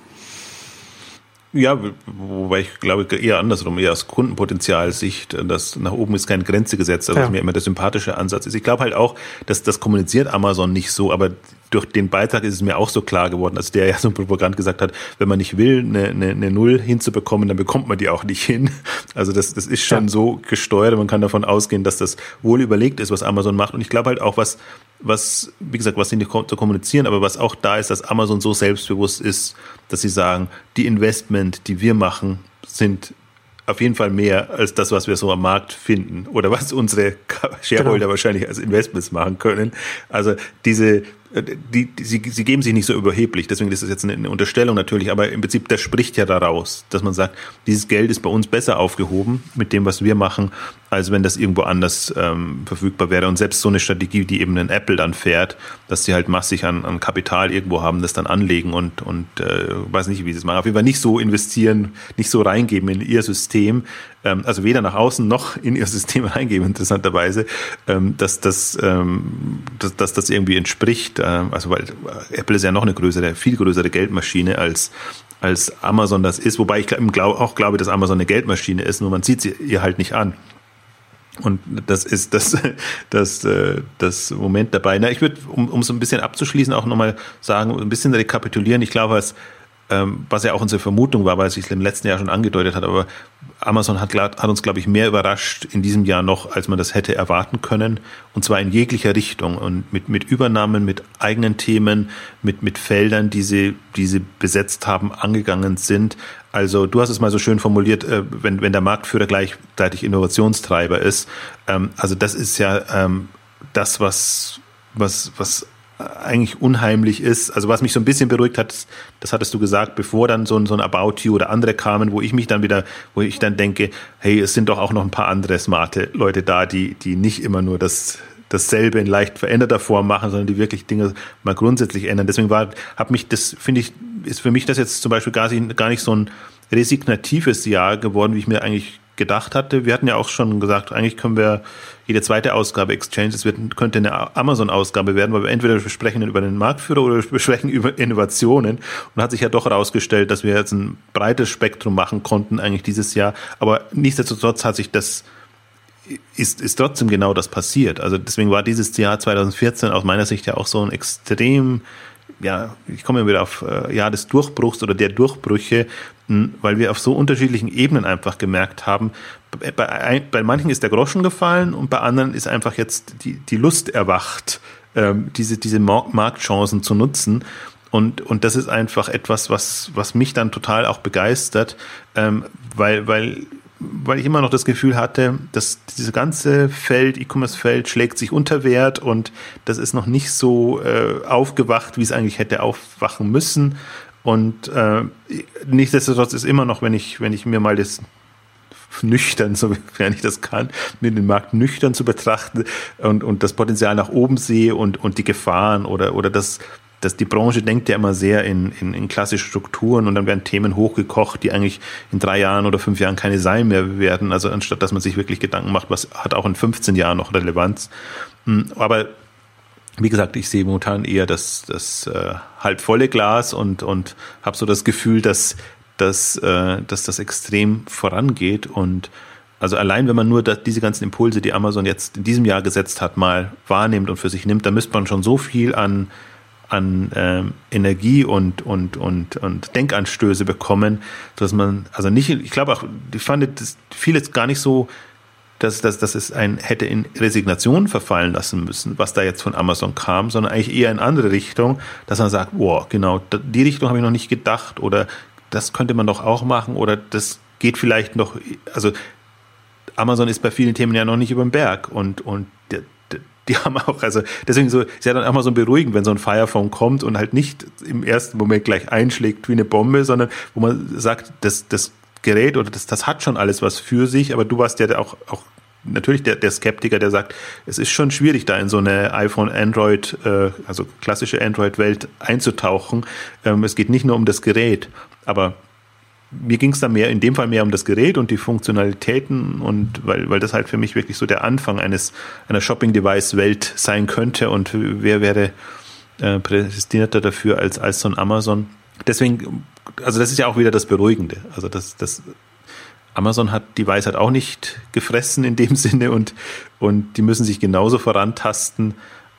Ja, wobei ich glaube eher andersrum, eher aus Kundenpotenzialsicht, dass nach oben ist keine Grenze gesetzt, also ja. was mir immer der sympathische Ansatz ist. Ich glaube halt auch, dass das kommuniziert Amazon nicht so, aber durch den Beitrag ist es mir auch so klar geworden, als der ja so propagand gesagt hat, wenn man nicht will, eine, eine, eine Null hinzubekommen, dann bekommt man die auch nicht hin. Also das, das ist schon ja. so gesteuert man kann davon ausgehen, dass das wohl überlegt ist, was Amazon macht. Und ich glaube halt auch, was, was, wie gesagt, was sie nicht zu kommunizieren, aber was auch da ist, dass Amazon so selbstbewusst ist, dass sie sagen, die Investment, die wir machen, sind auf jeden Fall mehr als das, was wir so am Markt finden oder was unsere Shareholder genau. wahrscheinlich als Investments machen können. Also diese, die, die, sie, sie geben sich nicht so überheblich, deswegen ist das jetzt eine Unterstellung natürlich, aber im Prinzip, das spricht ja daraus, dass man sagt, dieses Geld ist bei uns besser aufgehoben mit dem, was wir machen, als wenn das irgendwo anders ähm, verfügbar wäre. Und selbst so eine Strategie, die eben ein Apple dann fährt, dass sie halt massig an, an Kapital irgendwo haben, das dann anlegen und, und äh, weiß nicht, wie sie es machen. Auf jeden Fall nicht so investieren, nicht so reingeben in ihr System, ähm, also weder nach außen noch in ihr System reingeben, interessanterweise, ähm, dass, das, ähm, dass, dass das irgendwie entspricht. Ähm, also weil Apple ist ja noch eine größere, viel größere Geldmaschine als als Amazon das ist, wobei ich glaub, auch glaube, dass Amazon eine Geldmaschine ist, nur man sieht sie ihr halt nicht an. Und das ist das, das, äh, das Moment dabei. Na, ich würde, um, um so ein bisschen abzuschließen, auch nochmal sagen, ein bisschen rekapitulieren. Ich glaube, was ähm, was ja auch unsere Vermutung war, weil es sich im letzten Jahr schon angedeutet hat, aber Amazon hat, hat uns, glaube ich, mehr überrascht in diesem Jahr noch, als man das hätte erwarten können. Und zwar in jeglicher Richtung und mit, mit Übernahmen, mit eigenen Themen, mit, mit Feldern, die sie, die sie besetzt haben, angegangen sind. Also du hast es mal so schön formuliert, äh, wenn, wenn der Marktführer gleichzeitig Innovationstreiber ist. Ähm, also das ist ja ähm, das, was, was, was eigentlich unheimlich ist. Also was mich so ein bisschen beruhigt hat, das hattest du gesagt, bevor dann so ein, so ein About You oder andere kamen, wo ich mich dann wieder, wo ich dann denke, hey, es sind doch auch noch ein paar andere smarte Leute da, die, die nicht immer nur das, dasselbe in leicht veränderter Form machen, sondern die wirklich Dinge mal grundsätzlich ändern. Deswegen war, hat mich das, finde ich, ist für mich das jetzt zum Beispiel gar nicht, gar nicht so ein resignatives Jahr geworden, wie ich mir eigentlich gedacht hatte. Wir hatten ja auch schon gesagt, eigentlich können wir jede zweite Ausgabe Exchanges wird, könnte eine Amazon-Ausgabe werden, weil wir entweder sprechen über den Marktführer oder wir sprechen über Innovationen. Und hat sich ja doch herausgestellt, dass wir jetzt ein breites Spektrum machen konnten eigentlich dieses Jahr. Aber nichtsdestotrotz hat sich das ist, ist trotzdem genau das passiert. Also deswegen war dieses Jahr 2014 aus meiner Sicht ja auch so ein extrem ja, ich komme ja wieder auf äh, Jahr des Durchbruchs oder der Durchbrüche, weil wir auf so unterschiedlichen Ebenen einfach gemerkt haben, bei, bei manchen ist der Groschen gefallen und bei anderen ist einfach jetzt die, die Lust erwacht, ähm, diese, diese Marktchancen zu nutzen. Und, und das ist einfach etwas, was, was mich dann total auch begeistert, ähm, weil, weil weil ich immer noch das Gefühl hatte, dass dieses ganze Feld, E-Commerce-Feld, schlägt sich unter Wert und das ist noch nicht so äh, aufgewacht, wie es eigentlich hätte aufwachen müssen. Und äh, nichtsdestotrotz ist immer noch, wenn ich, wenn ich mir mal das nüchtern, sofern ich das kann, mir den Markt nüchtern zu betrachten und, und das Potenzial nach oben sehe und, und die Gefahren oder, oder das, dass die Branche denkt ja immer sehr in, in, in klassische Strukturen und dann werden Themen hochgekocht, die eigentlich in drei Jahren oder fünf Jahren keine sein mehr werden. Also anstatt dass man sich wirklich Gedanken macht, was hat auch in 15 Jahren noch Relevanz. Hm, aber wie gesagt, ich sehe momentan eher das, das äh, halb volle Glas und, und habe so das Gefühl, dass, dass, äh, dass das extrem vorangeht und also allein, wenn man nur das, diese ganzen Impulse, die Amazon jetzt in diesem Jahr gesetzt hat, mal wahrnimmt und für sich nimmt, da müsste man schon so viel an an ähm, Energie und, und, und, und Denkanstöße bekommen, dass man, also nicht, ich glaube auch, ich fand das vieles gar nicht so, dass, dass, dass es ein hätte in Resignation verfallen lassen müssen, was da jetzt von Amazon kam, sondern eigentlich eher in andere Richtung, dass man sagt, wow, genau, die Richtung habe ich noch nicht gedacht oder das könnte man doch auch machen oder das geht vielleicht noch, also Amazon ist bei vielen Themen ja noch nicht über den Berg und, und die haben auch, also deswegen so, ist ja dann auch mal so beruhigend, wenn so ein Firephone kommt und halt nicht im ersten Moment gleich einschlägt wie eine Bombe, sondern wo man sagt, das, das Gerät oder das, das hat schon alles was für sich, aber du warst ja auch, auch natürlich der, der Skeptiker, der sagt, es ist schon schwierig, da in so eine iPhone, Android, äh, also klassische Android-Welt einzutauchen. Ähm, es geht nicht nur um das Gerät, aber mir ging es da mehr, in dem Fall mehr um das Gerät und die Funktionalitäten und weil, weil das halt für mich wirklich so der Anfang eines einer Shopping-Device-Welt sein könnte und wer wäre äh, prädestinierter dafür als, als so ein Amazon. Deswegen, also das ist ja auch wieder das Beruhigende. Also das, das Amazon hat die Weisheit auch nicht gefressen in dem Sinne und, und die müssen sich genauso vorantasten,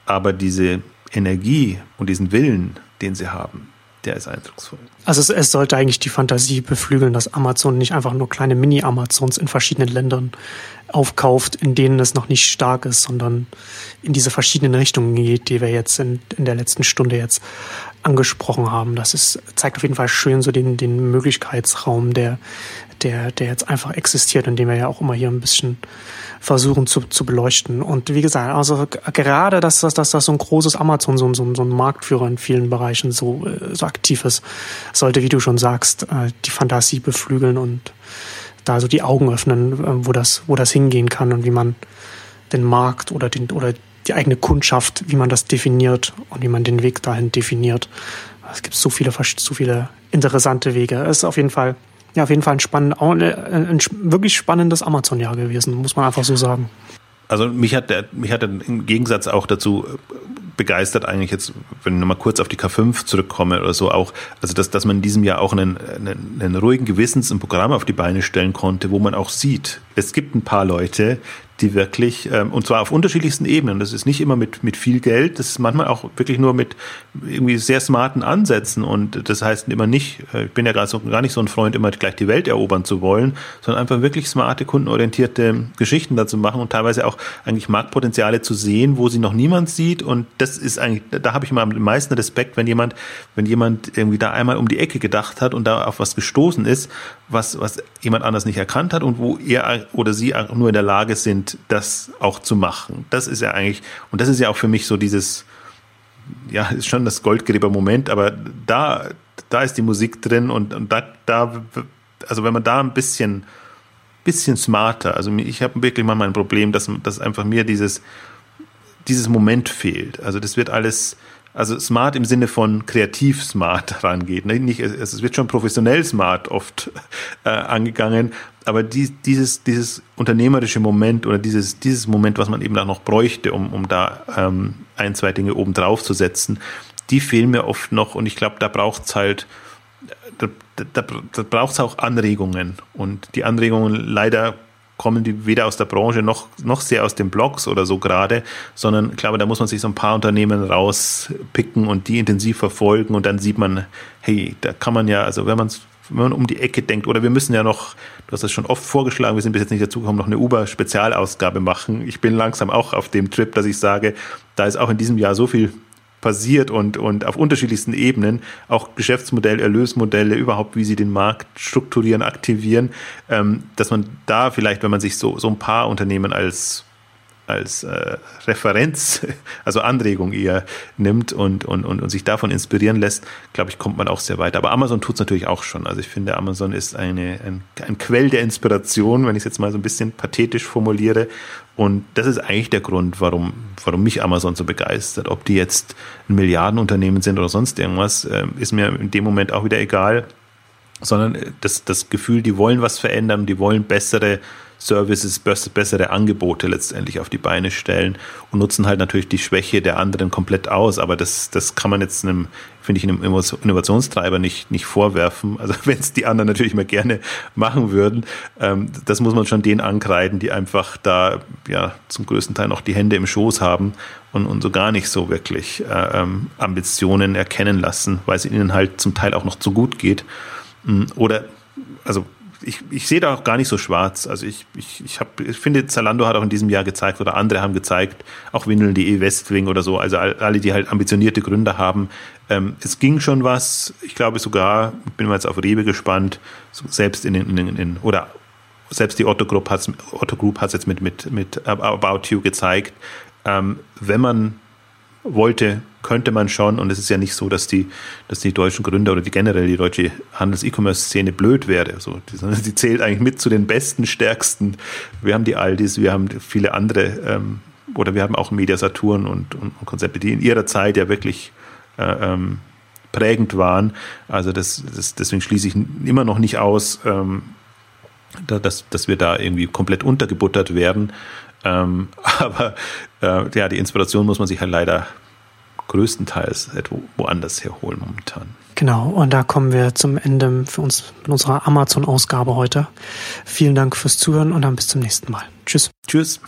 aber diese Energie und diesen Willen, den sie haben, der ist eindrucksvoll. Also es, es, sollte eigentlich die Fantasie beflügeln, dass Amazon nicht einfach nur kleine Mini-Amazons in verschiedenen Ländern aufkauft, in denen es noch nicht stark ist, sondern in diese verschiedenen Richtungen geht, die wir jetzt in, in der letzten Stunde jetzt angesprochen haben. Das ist, zeigt auf jeden Fall schön so den, den Möglichkeitsraum, der, der, der jetzt einfach existiert und den wir ja auch immer hier ein bisschen versuchen zu, zu beleuchten. Und wie gesagt, also gerade, dass, dass, dass das so ein großes Amazon, so, so, so ein Marktführer in vielen Bereichen so, äh, so aktiv ist, sollte, wie du schon sagst, äh, die Fantasie beflügeln und da so die Augen öffnen, äh, wo das, wo das hingehen kann und wie man den Markt oder den, oder die eigene Kundschaft, wie man das definiert und wie man den Weg dahin definiert. Es gibt so viele, so viele interessante Wege. Es ist auf jeden Fall ja, auf jeden Fall ein, spannend, ein, wirklich spannendes Amazon-Jahr gewesen, muss man einfach so sagen. Also mich hat der, mich hat der im Gegensatz auch dazu äh, begeistert eigentlich jetzt, wenn ich nochmal kurz auf die K5 zurückkomme oder so auch, also dass, dass man in diesem Jahr auch einen, einen, einen ruhigen Gewissens ein Programm auf die Beine stellen konnte, wo man auch sieht, es gibt ein paar Leute, die wirklich, ähm, und zwar auf unterschiedlichsten Ebenen. Das ist nicht immer mit, mit viel Geld, das ist manchmal auch wirklich nur mit irgendwie sehr smarten Ansätzen. Und das heißt immer nicht, äh, ich bin ja gar, so, gar nicht so ein Freund, immer gleich die Welt erobern zu wollen, sondern einfach wirklich smarte, kundenorientierte Geschichten dazu machen und teilweise auch eigentlich Marktpotenziale zu sehen, wo sie noch niemand sieht. Und das ist eigentlich, da habe ich mal am meisten Respekt, wenn jemand, wenn jemand irgendwie da einmal um die Ecke gedacht hat und da auf was gestoßen ist, was, was jemand anders nicht erkannt hat und wo er oder sie nur in der Lage sind, das auch zu machen. Das ist ja eigentlich, und das ist ja auch für mich so dieses, ja, ist schon das Goldgräber-Moment, aber da, da ist die Musik drin und, und da, da, also wenn man da ein bisschen, bisschen smarter, also ich habe wirklich mal mein Problem, dass, dass einfach mir dieses, dieses Moment fehlt. Also das wird alles, also smart im Sinne von kreativ smart rangeht. Nicht, es wird schon professionell smart oft äh, angegangen, aber die, dieses, dieses unternehmerische Moment oder dieses, dieses Moment, was man eben da noch bräuchte, um, um da ähm, ein, zwei Dinge oben drauf zu setzen, die fehlen mir oft noch. Und ich glaube, da braucht es halt, da, da, da braucht es auch Anregungen. Und die Anregungen leider kommen die weder aus der Branche noch, noch sehr aus den Blogs oder so gerade, sondern ich glaube, da muss man sich so ein paar Unternehmen rauspicken und die intensiv verfolgen und dann sieht man, hey, da kann man ja, also wenn man wenn man um die Ecke denkt, oder wir müssen ja noch, du hast das schon oft vorgeschlagen, wir sind bis jetzt nicht dazu gekommen, noch eine Uber-Spezialausgabe machen. Ich bin langsam auch auf dem Trip, dass ich sage, da ist auch in diesem Jahr so viel passiert und, und auf unterschiedlichsten Ebenen, auch Geschäftsmodell, Erlösmodelle, überhaupt, wie sie den Markt strukturieren, aktivieren, ähm, dass man da vielleicht, wenn man sich so, so ein paar Unternehmen als als äh, Referenz, also Anregung eher nimmt und, und, und, und sich davon inspirieren lässt, glaube ich, kommt man auch sehr weit. Aber Amazon tut es natürlich auch schon. Also ich finde, Amazon ist eine, ein, ein Quell der Inspiration, wenn ich es jetzt mal so ein bisschen pathetisch formuliere. Und das ist eigentlich der Grund, warum, warum mich Amazon so begeistert. Ob die jetzt ein Milliardenunternehmen sind oder sonst irgendwas, äh, ist mir in dem Moment auch wieder egal. Sondern das, das Gefühl, die wollen was verändern, die wollen bessere Services, bessere Angebote letztendlich auf die Beine stellen und nutzen halt natürlich die Schwäche der anderen komplett aus. Aber das, das kann man jetzt einem, finde ich, einem Innovationstreiber nicht, nicht vorwerfen. Also wenn es die anderen natürlich mal gerne machen würden, ähm, das muss man schon denen ankreiden, die einfach da ja zum größten Teil noch die Hände im Schoß haben und, und so gar nicht so wirklich äh, ähm, Ambitionen erkennen lassen, weil es ihnen halt zum Teil auch noch zu gut geht. Mm, oder also ich, ich sehe da auch gar nicht so schwarz. Also ich, ich, ich, hab, ich finde, Zalando hat auch in diesem Jahr gezeigt oder andere haben gezeigt, auch Windeln.de, Westwing oder so, also alle, die halt ambitionierte Gründer haben. Ähm, es ging schon was. Ich glaube sogar, bin mal jetzt auf Rewe gespannt, selbst in den, in, in, in oder selbst die Otto Group hat Otto Group hat jetzt mit, mit, mit About You gezeigt. Ähm, wenn man wollte, könnte man schon, und es ist ja nicht so, dass die, dass die deutschen Gründer oder die generell die deutsche Handels-E-Commerce-Szene blöd wäre. So, die, die, zählt eigentlich mit zu den besten, stärksten. Wir haben die Aldis, wir haben viele andere, ähm, oder wir haben auch Media Saturn und, und, und Konzepte, die in ihrer Zeit ja wirklich äh, ähm, prägend waren. Also das, das, deswegen schließe ich immer noch nicht aus, ähm, dass, dass wir da irgendwie komplett untergebuttert werden. Ähm, aber äh, ja, die Inspiration muss man sich halt leider größtenteils woanders herholen momentan. Genau, und da kommen wir zum Ende für uns mit unserer Amazon-Ausgabe heute. Vielen Dank fürs Zuhören und dann bis zum nächsten Mal. Tschüss. Tschüss.